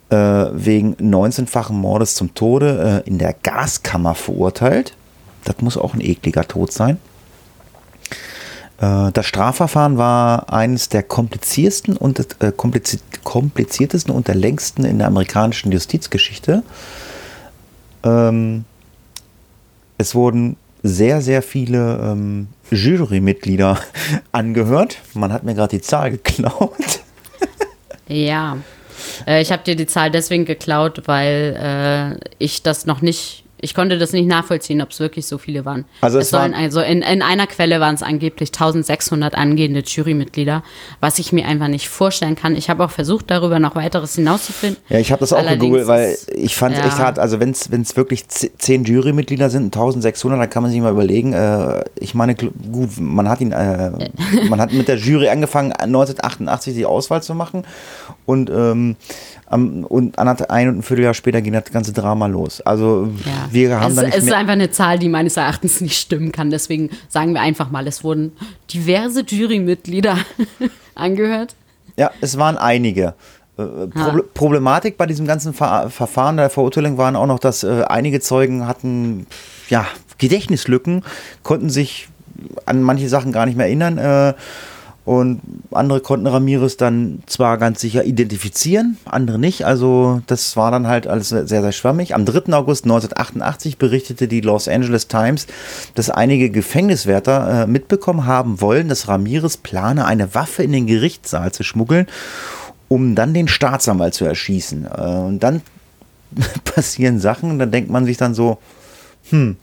Speaker 2: äh, wegen 19-fachen Mordes zum Tode äh, in der Gaskammer verurteilt. Das muss auch ein ekliger Tod sein. Äh, das Strafverfahren war eines der kompliziertesten und äh, komplizi kompliziertesten und der längsten in der amerikanischen Justizgeschichte. Ähm, es wurden sehr, sehr viele ähm, Jurymitglieder (laughs) angehört. Man hat mir gerade die Zahl geklaut.
Speaker 1: Ja. Äh, ich habe dir die Zahl deswegen geklaut, weil äh, ich das noch nicht, ich konnte das nicht nachvollziehen, ob es wirklich so viele waren.
Speaker 2: Also es
Speaker 1: es sollen also in, in einer Quelle waren es angeblich 1600 angehende Jurymitglieder, was ich mir einfach nicht vorstellen kann. Ich habe auch versucht, darüber noch weiteres hinauszufinden.
Speaker 2: Ja, ich habe das auch
Speaker 1: Allerdings
Speaker 2: gegoogelt, weil ich fand es
Speaker 1: ja.
Speaker 2: echt hart. Also wenn es wirklich zehn Jurymitglieder sind, 1600, dann kann man sich mal überlegen. Äh, ich meine, gut, man hat ihn, äh, (laughs) man hat mit der Jury angefangen, 1988 die Auswahl zu machen und ähm, am, und ein und ein Vierteljahr später ging das ganze Drama los. Also
Speaker 1: Ja.
Speaker 2: wir haben
Speaker 1: es,
Speaker 2: da nicht
Speaker 1: es ist einfach eine Zahl, die meines Erachtens nicht stimmen kann. Deswegen sagen wir einfach mal, es wurden diverse Jurymitglieder (laughs) angehört.
Speaker 2: Ja, es waren einige. Äh, Proble Problematik bei diesem ganzen Ver Verfahren der Verurteilung waren auch noch, dass äh, einige Zeugen hatten ja, Gedächtnislücken, konnten sich an manche Sachen gar nicht mehr erinnern. Äh, und andere konnten Ramirez dann zwar ganz sicher identifizieren, andere nicht. Also das war dann halt alles sehr, sehr schwammig. Am 3. August 1988 berichtete die Los Angeles Times, dass einige Gefängniswärter äh, mitbekommen haben wollen, dass Ramirez plane, eine Waffe in den Gerichtssaal zu schmuggeln, um dann den Staatsanwalt zu erschießen. Äh, und dann (laughs) passieren Sachen dann denkt man sich dann so, hm,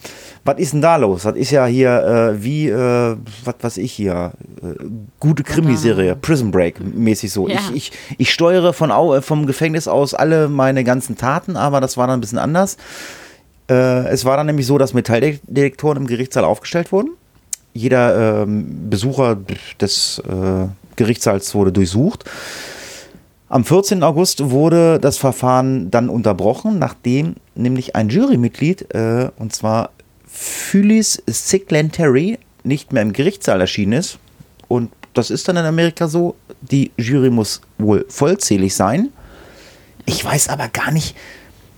Speaker 2: was ist denn da los? Das ist ja hier äh, wie, äh, was weiß ich hier, äh, gute Krimiserie, Prison Break mäßig so.
Speaker 1: Ja.
Speaker 2: Ich, ich, ich steuere von, äh, vom Gefängnis aus alle meine ganzen Taten, aber das war dann ein bisschen anders. Äh, es war dann nämlich so, dass Metalldetektoren im Gerichtssaal aufgestellt wurden. Jeder ähm, Besucher des äh, Gerichtssaals wurde durchsucht. Am 14. August wurde das Verfahren dann unterbrochen, nachdem nämlich ein Jurymitglied, äh, und zwar Phyllis Sigland Terry, nicht mehr im Gerichtssaal erschienen ist. Und das ist dann in Amerika so. Die Jury muss wohl vollzählig sein. Ich weiß aber gar nicht.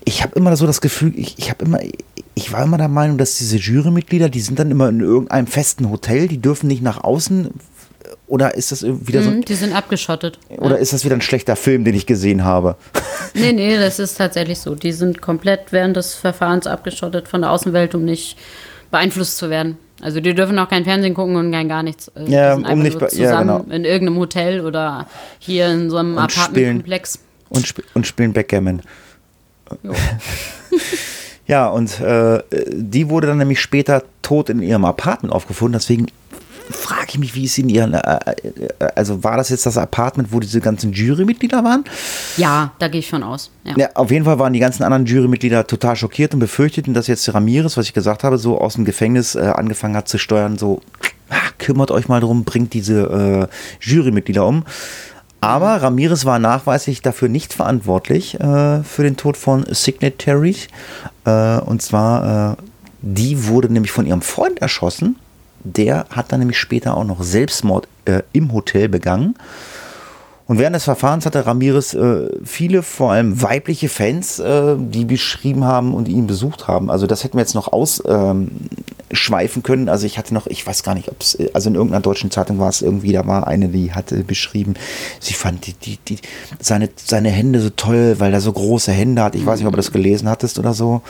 Speaker 2: Ich habe immer so das Gefühl, ich, ich immer, ich war immer der Meinung, dass diese Jurymitglieder, die sind dann immer in irgendeinem festen Hotel, die dürfen nicht nach außen. Oder ist das wieder so?
Speaker 1: Mhm, die sind abgeschottet.
Speaker 2: Oder ist das wieder ein schlechter Film, den ich gesehen habe? (laughs)
Speaker 1: Nee, nee, das ist tatsächlich so. Die sind komplett während des Verfahrens abgeschottet von der Außenwelt, um nicht beeinflusst zu werden. Also die dürfen auch kein Fernsehen gucken und kein gar nichts. Die
Speaker 2: Ja, um nicht
Speaker 1: nur
Speaker 2: be- ja,
Speaker 1: zusammen
Speaker 2: genau.
Speaker 1: in irgendeinem Hotel oder hier in so einem. Apartmentkomplex.
Speaker 2: Und, sp und spielen Backgammon. (laughs) Ja, und äh, die wurde dann nämlich später tot in ihrem Apartment aufgefunden. Deswegen frage ich mich, wie ist in ihren, äh, äh, also war das jetzt das Apartment, wo diese ganzen Jurymitglieder waren?
Speaker 1: Ja, da gehe ich von aus. Ja.
Speaker 2: Ja, auf jeden Fall waren die ganzen anderen Jurymitglieder total schockiert und befürchteten, dass jetzt Ramirez, was ich gesagt habe, so aus dem Gefängnis äh, angefangen hat zu steuern, so ah, kümmert euch mal drum, bringt diese äh, Jurymitglieder um. Aber Ramirez war nachweislich dafür nicht verantwortlich äh, für den Tod von Signatories. Und zwar, die wurde nämlich von ihrem Freund erschossen. Der hat dann nämlich später auch noch Selbstmord äh, im Hotel begangen. Und während des Verfahrens hatte Ramirez äh, viele, vor allem weibliche Fans, äh, die beschrieben haben und ihn besucht haben. Also das hätten wir jetzt noch ausschweifen können. Also ich hatte noch, ich weiß gar nicht, ob es, also in irgendeiner deutschen Zeitung war es irgendwie, da war eine, die hatte beschrieben, sie fand die, die, die, seine, seine Hände so toll, weil er so große Hände hat. Ich weiß nicht, ob du das gelesen hattest oder so.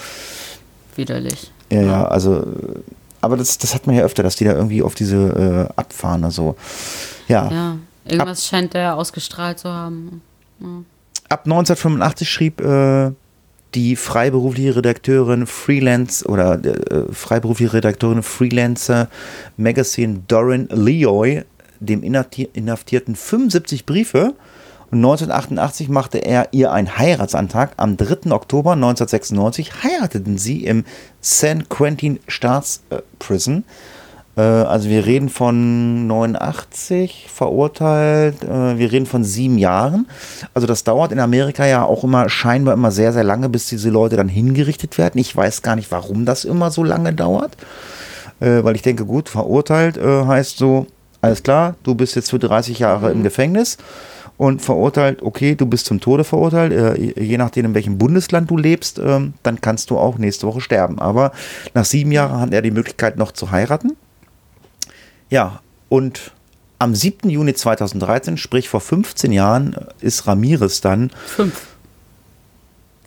Speaker 1: Widerlich.
Speaker 2: Ja, ja, also, aber das, das hat man ja öfter, dass die da irgendwie auf diese äh, abfahren. Also, ja.
Speaker 1: Ja, irgendwas scheint der ausgestrahlt zu haben. Ja.
Speaker 2: Ab 1985 schrieb äh, die freiberufliche Redakteurin Freelance oder äh, freiberufliche Redakteurin Freelancer Magazine Dorin Leoy dem Inhafti- Inhaftierten 75 Briefe und 1988 machte er ihr einen Heiratsantrag. Am 3. Oktober 1996 heirateten sie im San Quentin Staatsprison. Äh, also wir reden von 89 verurteilt, äh, wir reden von sieben Jahren. Also das dauert in Amerika ja auch immer scheinbar immer sehr, sehr lange, bis diese Leute dann hingerichtet werden. Ich weiß gar nicht, warum das immer so lange dauert. Äh, weil ich denke, gut, verurteilt äh, heißt so, alles klar, du bist jetzt für 30 Jahre im Gefängnis und verurteilt, okay, du bist zum Tode verurteilt, äh, je nachdem, in welchem Bundesland du lebst, ähm, dann kannst du auch nächste Woche sterben. Aber nach sieben Jahren hat er die Möglichkeit noch zu heiraten. Ja, und am 7. Juni 2013, sprich vor 15 Jahren, ist Ramirez dann,
Speaker 1: Fünf.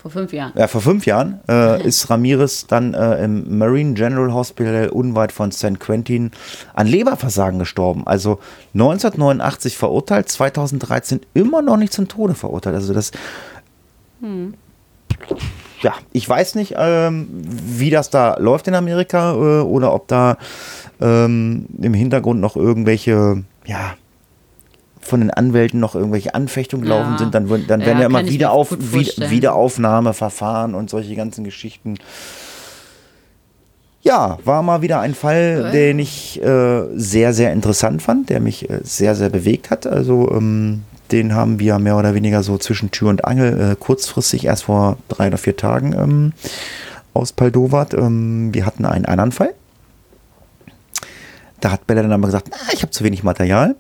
Speaker 1: Vor fünf Jahren.
Speaker 2: ja, vor fünf Jahren, äh, (laughs) ist Ramirez dann äh, im Marine General Hospital unweit von San Quentin an Leberversagen gestorben. Also 1989 verurteilt, 2013 immer noch nicht zum Tode verurteilt. Also das. Ja, ich weiß nicht, ähm, wie das da läuft in Amerika äh, oder ob da ähm, im Hintergrund noch irgendwelche, ja, von den Anwälten noch irgendwelche Anfechtungen gelaufen
Speaker 1: Ja.
Speaker 2: sind, dann, dann
Speaker 1: Ja,
Speaker 2: werden ja immer
Speaker 1: kann ich mir
Speaker 2: wieder auf,
Speaker 1: gut
Speaker 2: wieder,
Speaker 1: vorstellen.
Speaker 2: Wiederaufnahmeverfahren und solche ganzen Geschichten. Ja, war mal wieder ein Fall,
Speaker 1: Ja.
Speaker 2: den ich äh, sehr, sehr interessant fand, der mich äh, sehr, sehr bewegt hat. Also ähm, den haben wir mehr oder weniger so zwischen Tür und Angel äh, kurzfristig erst vor drei oder vier Tagen ähm, aus Paldovat. Ähm, wir hatten einen anderen Fall. Da hat Bella dann aber gesagt, na, ich habe zu wenig Material.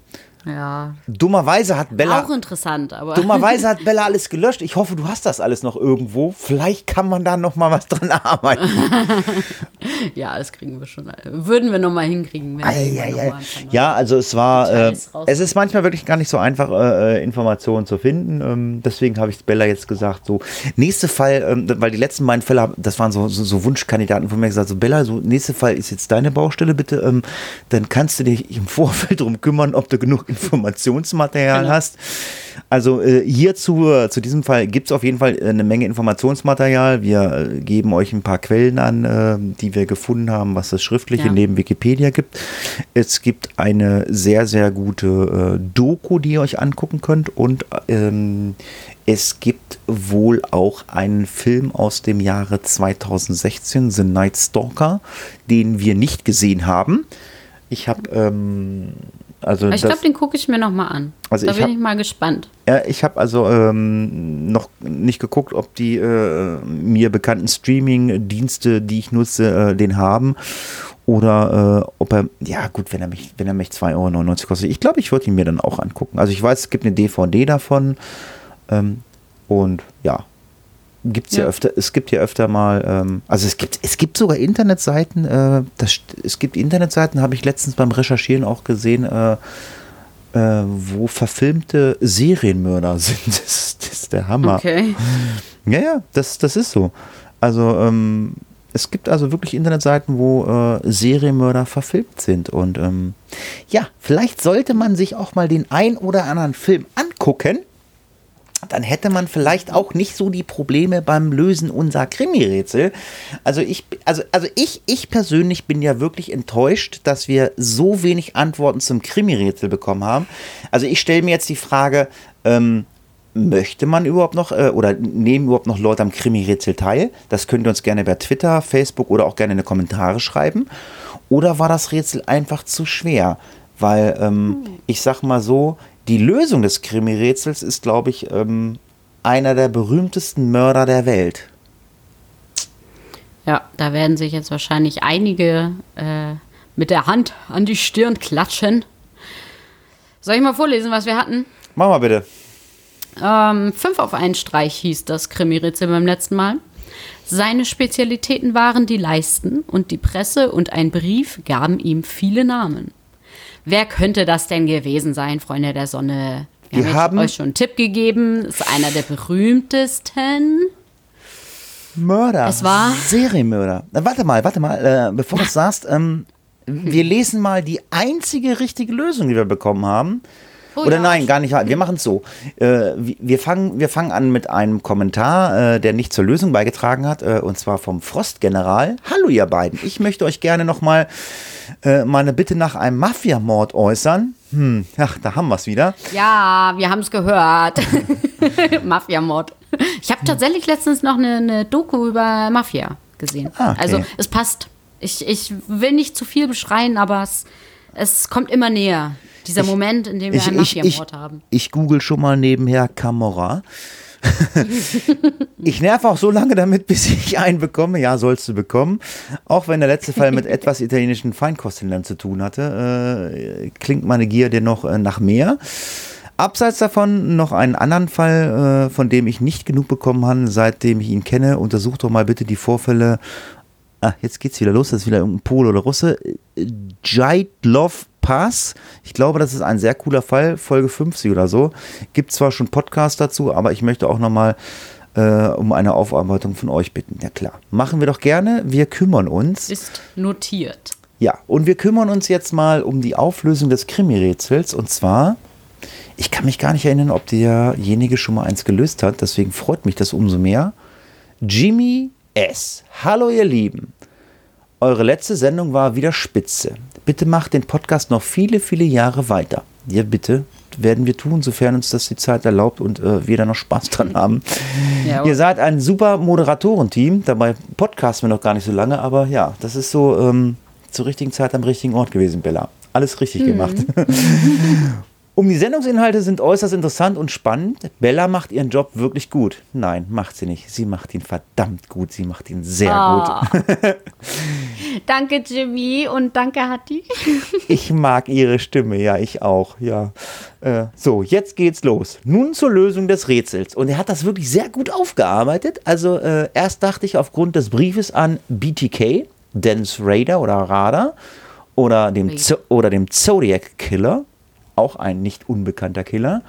Speaker 1: Ja.
Speaker 2: Dummerweise hat Bella.
Speaker 1: Auch interessant, aber.
Speaker 2: Dummerweise hat (laughs) Bella alles gelöscht. Ich hoffe, du hast das alles noch irgendwo. Vielleicht kann man da noch mal was dran arbeiten. (laughs)
Speaker 1: Ja, das kriegen wir schon. Würden wir nochmal hinkriegen, wenn
Speaker 2: Ei,
Speaker 1: noch
Speaker 2: ei,
Speaker 1: mal
Speaker 2: ei. Ja, also es war, äh, es ist manchmal wirklich gar nicht so einfach, äh, äh, Informationen zu finden. Ähm, deswegen habe ich Bella jetzt gesagt, so nächste Fall, ähm, weil die letzten beiden Fälle, das waren so, so, so Wunschkandidaten von mir gesagt, so Bella, so nächste Fall ist jetzt deine Baustelle bitte. Ähm, dann kannst du dich im Vorfeld darum kümmern, ob du genug Informationsmaterial
Speaker 1: Genau.
Speaker 2: hast. Also äh, hierzu, äh, zu diesem Fall gibt es auf jeden Fall äh, eine Menge Informationsmaterial. Wir äh, geben euch ein paar Quellen an, die wir gefunden haben, was es schriftliche
Speaker 1: Ja.
Speaker 2: neben Wikipedia gibt. Es gibt eine sehr, sehr gute Doku, die ihr euch angucken könnt und ähm, es gibt wohl auch einen Film aus dem Jahre 2016, The Night Stalker, den wir nicht gesehen haben. Ich habe ähm, also
Speaker 1: Ich glaube, den gucke ich mir nochmal an.
Speaker 2: Also
Speaker 1: da
Speaker 2: ich
Speaker 1: bin
Speaker 2: hab-
Speaker 1: ich mal gespannt.
Speaker 2: ja, ich habe also ähm, noch nicht geguckt, ob die äh, mir bekannten Streaming-Dienste, die ich nutze, äh, den haben. Oder äh, ob er, ja gut, wenn er mich, wenn er mich 2,99 Euro kostet. Ich glaube, ich würde ihn mir dann auch angucken. Also ich weiß, es gibt eine DVD davon. Ähm, und ja, gibt's ja.
Speaker 1: Ja.
Speaker 2: öfter, es gibt ja öfter mal, ähm, also es gibt, es gibt sogar Internetseiten, äh, das, es gibt Internetseiten, habe ich letztens beim Recherchieren auch gesehen, äh, äh, wo verfilmte Serienmörder (laughs) sind. Das, das ist der Hammer.
Speaker 1: Okay.
Speaker 2: Ja, ja, das, das ist so. Also, ähm, es gibt also wirklich Internetseiten, wo äh, Serienmörder verfilmt sind. Und ähm, ja, vielleicht sollte man sich auch mal den ein oder anderen Film angucken. Dann hätte man vielleicht auch nicht so die Probleme beim Lösen unserer Krimi-Rätsel. Also ich, also, also ich, ich persönlich bin ja wirklich enttäuscht, dass wir so wenig Antworten zum Krimi-Rätsel bekommen haben. Also ich stelle mir jetzt die Frage, ähm, möchte man überhaupt noch äh, oder nehmen überhaupt noch Leute am Krimi-Rätsel teil? Das könnt ihr uns gerne bei Twitter, Facebook oder auch gerne in die Kommentare schreiben. Oder war das Rätsel einfach zu schwer? Weil ähm, ich sag mal so, die Lösung des Krimi-Rätsels ist, glaube ich, ähm, einer der berühmtesten Mörder der Welt.
Speaker 1: Ja, da werden sich jetzt wahrscheinlich einige äh, mit der Hand an die Stirn klatschen. Soll ich mal vorlesen, was wir hatten?
Speaker 2: Mach mal bitte.
Speaker 1: Ähm, fünf auf einen Streich hieß das Krimi-Rätsel beim letzten Mal. Seine Spezialitäten waren die Leisten und die Presse und ein Brief gaben ihm viele Namen. Wer könnte das denn gewesen sein, Freunde der Sonne? Wir,
Speaker 2: Wir
Speaker 1: haben,
Speaker 2: haben-
Speaker 1: euch schon einen Tipp gegeben. Ist einer der berühmtesten.
Speaker 2: Mörder.
Speaker 1: Es war-
Speaker 2: Serienmörder. Na, warte mal, warte mal, äh, bevor du es sagst, ähm, wir lesen mal die einzige richtige Lösung, die wir bekommen haben.
Speaker 1: Oh
Speaker 2: Oder
Speaker 1: ja.
Speaker 2: nein, gar nicht. Wir machen es so. Äh, wir, wir, fangen, wir fangen an mit einem Kommentar, äh, der nicht zur Lösung beigetragen hat, äh, und zwar vom Frostgeneral. Hallo ihr beiden. Ich möchte euch gerne nochmal äh, meine Bitte nach einem Mafiamord äußern. Hm, ach, da haben wir es wieder.
Speaker 1: Ja, wir haben es gehört. (laughs) Mafiamord. Ich habe tatsächlich letztens noch eine, eine Doku über Mafia gesehen.
Speaker 2: Ah, okay.
Speaker 1: Also es passt. Ich, ich will nicht zu viel beschreien, aber es, es kommt immer näher. Dieser Moment, in dem wir einen Mafiamord haben.
Speaker 2: Ich google schon mal nebenher Camorra. (laughs) ich nerv auch so lange damit, bis ich einen bekomme. Ja, sollst du bekommen. Auch wenn der letzte Fall mit etwas italienischen Feinkosthändlern zu tun hatte, äh, klingt meine Gier dir noch äh, nach mehr. Abseits davon noch einen anderen Fall, äh, von dem ich nicht genug bekommen habe, seitdem ich ihn kenne. Untersuch doch mal bitte die Vorfälle. Ah, jetzt geht's wieder los. Das ist wieder irgendein Pol oder Russe. Jaidlov Pass. Ich glaube, das ist ein sehr cooler Fall. Folge 50 oder so. Gibt zwar schon Podcast dazu, aber ich möchte auch nochmal äh, um eine Aufarbeitung von euch bitten. Ja klar. Machen wir doch gerne. Wir kümmern uns.
Speaker 1: Ist notiert.
Speaker 2: Ja, und wir kümmern uns jetzt mal um die Auflösung des Krimi-Rätsels. Und zwar, ich kann mich gar nicht erinnern, ob derjenige schon mal eins gelöst hat. Deswegen freut mich das umso mehr. Jimmy S. Hallo, ihr Lieben. Eure letzte Sendung war wieder spitze. Bitte macht den Podcast noch viele, viele Jahre weiter. Ja, bitte. Werden wir tun, sofern uns das die Zeit erlaubt und äh, wir da noch Spaß dran (laughs) haben.
Speaker 1: Ja,
Speaker 2: Ihr seid ein super Moderatorenteam. Dabei podcasten wir noch gar nicht so lange, aber ja, das ist so ähm, zur richtigen Zeit am richtigen Ort gewesen, Bella. Alles richtig gemacht. (laughs) Um die Sendungsinhalte sind äußerst interessant und spannend. Bella macht ihren Job wirklich gut. Nein, macht sie nicht. Sie macht ihn verdammt gut. Sie macht ihn sehr
Speaker 1: Ah.
Speaker 2: gut. (laughs) (laughs)
Speaker 1: Danke, Jimmy, und danke, Hatti. (laughs)
Speaker 2: Ich mag ihre Stimme, ja, ich auch, ja. Äh, so, jetzt geht's los. Nun zur Lösung des Rätsels. Und er hat das wirklich sehr gut aufgearbeitet. Also, äh, erst dachte ich aufgrund des Briefes an BTK, Dennis Raider oder Radar, oder dem. Zo oder dem Zodiac Killer, auch ein nicht unbekannter Killer.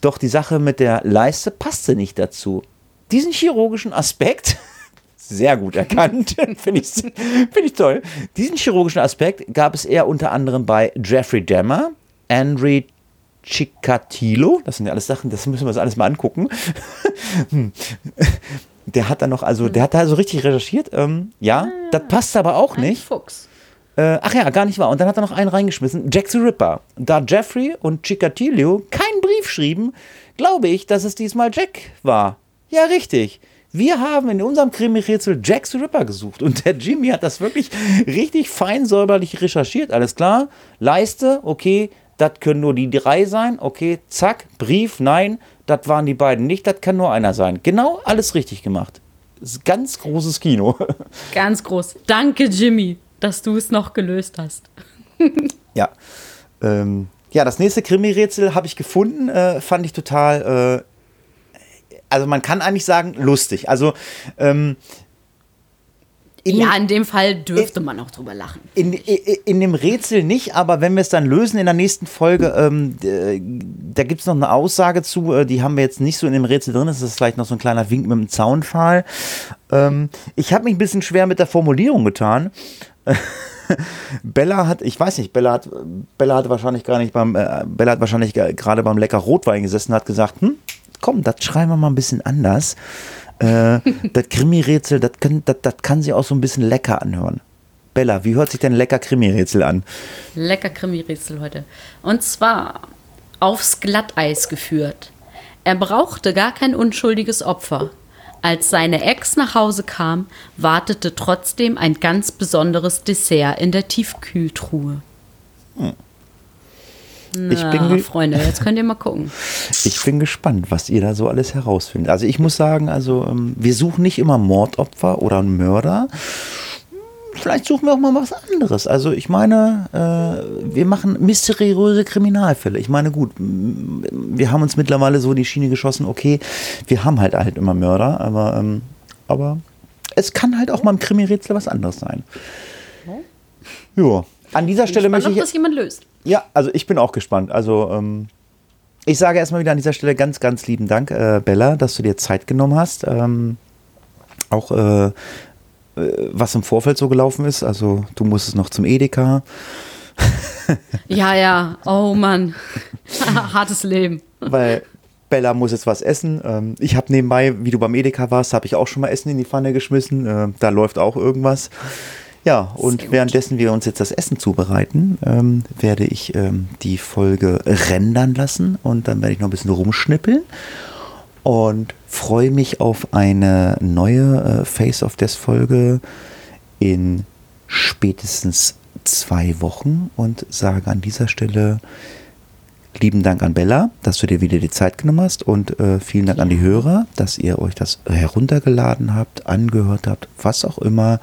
Speaker 2: Doch die Sache mit der Leiste passte nicht dazu. Diesen chirurgischen Aspekt (laughs) sehr gut erkannt. (laughs) Finde ich, find ich toll. Diesen chirurgischen Aspekt gab es eher unter anderem bei Jeffrey Dahmer, Henry Chikatilo. Das sind ja alles Sachen, das müssen wir uns alles mal angucken. (laughs) Hm. Der hat da noch, also, der hat da so richtig recherchiert. Ähm, ja, das passt aber auch nicht.
Speaker 1: Fuchs.
Speaker 2: Äh, ach ja, gar nicht wahr. Und dann hat er noch einen reingeschmissen, Jack the Ripper. Da Jeffrey und Chikatilo keinen Brief schrieben, glaube ich, dass es diesmal Jack war. Ja, richtig. Wir haben in unserem Krimi-Rätsel Jack the Ripper gesucht. Und der Jimmy hat das wirklich richtig fein säuberlich recherchiert. Alles klar. Leiste, okay, das können nur die drei sein. Okay, zack. Brief, nein, das waren die beiden nicht. Das kann nur einer sein. Genau alles richtig gemacht. Ganz großes Kino. (laughs)
Speaker 1: Ganz groß. Danke, Jimmy, dass du es noch gelöst hast. (laughs)
Speaker 2: Ja. Ähm, ja, das nächste Krimi-Rätsel habe ich gefunden, äh, fand ich total, äh, also man kann eigentlich sagen, lustig. Also ähm, in,
Speaker 1: Ja, in dem Fall dürfte man auch drüber lachen.
Speaker 2: in, in, in dem Rätsel nicht, aber wenn wir es dann lösen in der nächsten Folge, ähm, äh, da gibt es noch eine Aussage zu, äh, die haben wir jetzt nicht so in dem Rätsel drin, das ist vielleicht noch so ein kleiner Wink mit dem Zaunpfahl. Ähm, ich habe mich ein bisschen schwer mit der Formulierung getan. (laughs) Bella hat, ich weiß nicht, Bella hat, Bella hat wahrscheinlich gar nicht beim, äh, Bella hat wahrscheinlich ge- gerade beim lecker Rotwein gesessen, hat gesagt, hm, komm, das schreiben wir mal ein bisschen anders. Äh, (laughs) das Krimi-Rätsel, das kann, das, das kann sich auch so ein bisschen lecker anhören. Bella, wie hört sich denn lecker Krimi-Rätsel an?
Speaker 1: Lecker Krimi-Rätsel heute. Und zwar aufs Glatteis geführt. Er brauchte gar kein unschuldiges Opfer. Als seine Ex nach Hause kam, wartete trotzdem ein ganz besonderes Dessert in der Tiefkühltruhe.
Speaker 2: Ich
Speaker 1: Na,
Speaker 2: bin ge-
Speaker 1: Freunde, jetzt könnt ihr mal gucken. (laughs)
Speaker 2: Ich bin gespannt, was ihr da so alles herausfindet. Also ich muss sagen, also ähm, wir suchen nicht immer Mordopfer oder einen Mörder. Vielleicht suchen wir auch mal was anderes. Also ich meine, äh, wir machen mysteriöse Kriminalfälle. Ich meine, gut, wir haben uns mittlerweile so in die Schiene geschossen, okay, wir haben halt halt immer Mörder, aber, ähm, aber es kann halt auch mal im Krimi-Rätsel was anderes sein. Ja, an dieser Stelle
Speaker 1: Spannend,
Speaker 2: möchte
Speaker 1: ob
Speaker 2: ich...
Speaker 1: das jemand löst.
Speaker 2: Ja, also ich bin auch gespannt. Also ähm, ich sage erstmal wieder an dieser Stelle ganz, ganz lieben Dank, äh, Bella, dass du dir Zeit genommen hast. Ähm, auch äh, was im Vorfeld so gelaufen ist. Also du musstest noch zum Edeka.
Speaker 1: Ja, ja. Oh Mann. (laughs) Hartes Leben.
Speaker 2: weil Bella muss jetzt was essen. Ähm, ich habe nebenbei, wie du beim Edeka warst, habe ich auch schon mal Essen in die Pfanne geschmissen. Äh, da läuft auch irgendwas. Ja, und währenddessen wir uns jetzt das Essen zubereiten, ähm, werde ich ähm, die Folge rendern lassen und dann werde ich noch ein bisschen rumschnippeln und freue mich auf eine neue äh, Face of Death Folge in spätestens zwei Wochen und sage an dieser Stelle lieben Dank an Bella, dass du dir wieder die Zeit genommen hast und äh, vielen Dank an die Hörer, dass ihr euch das heruntergeladen habt, angehört habt, was auch immer.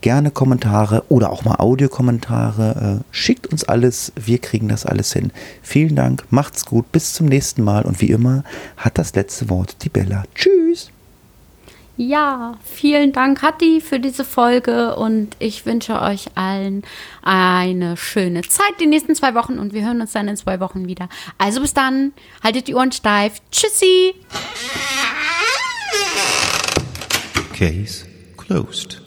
Speaker 2: Gerne Kommentare oder auch mal Audiokommentare. Äh, schickt uns alles, wir kriegen das alles hin. Vielen Dank, macht's gut, bis zum nächsten Mal und wie immer hat das letzte Wort die Bella. Tschüss!
Speaker 1: Ja, vielen Dank, Hatti, für diese Folge und ich wünsche euch allen eine schöne Zeit die nächsten zwei Wochen und wir hören uns dann in zwei Wochen wieder. Also bis dann, haltet die Ohren steif. Tschüssi!
Speaker 3: Case closed.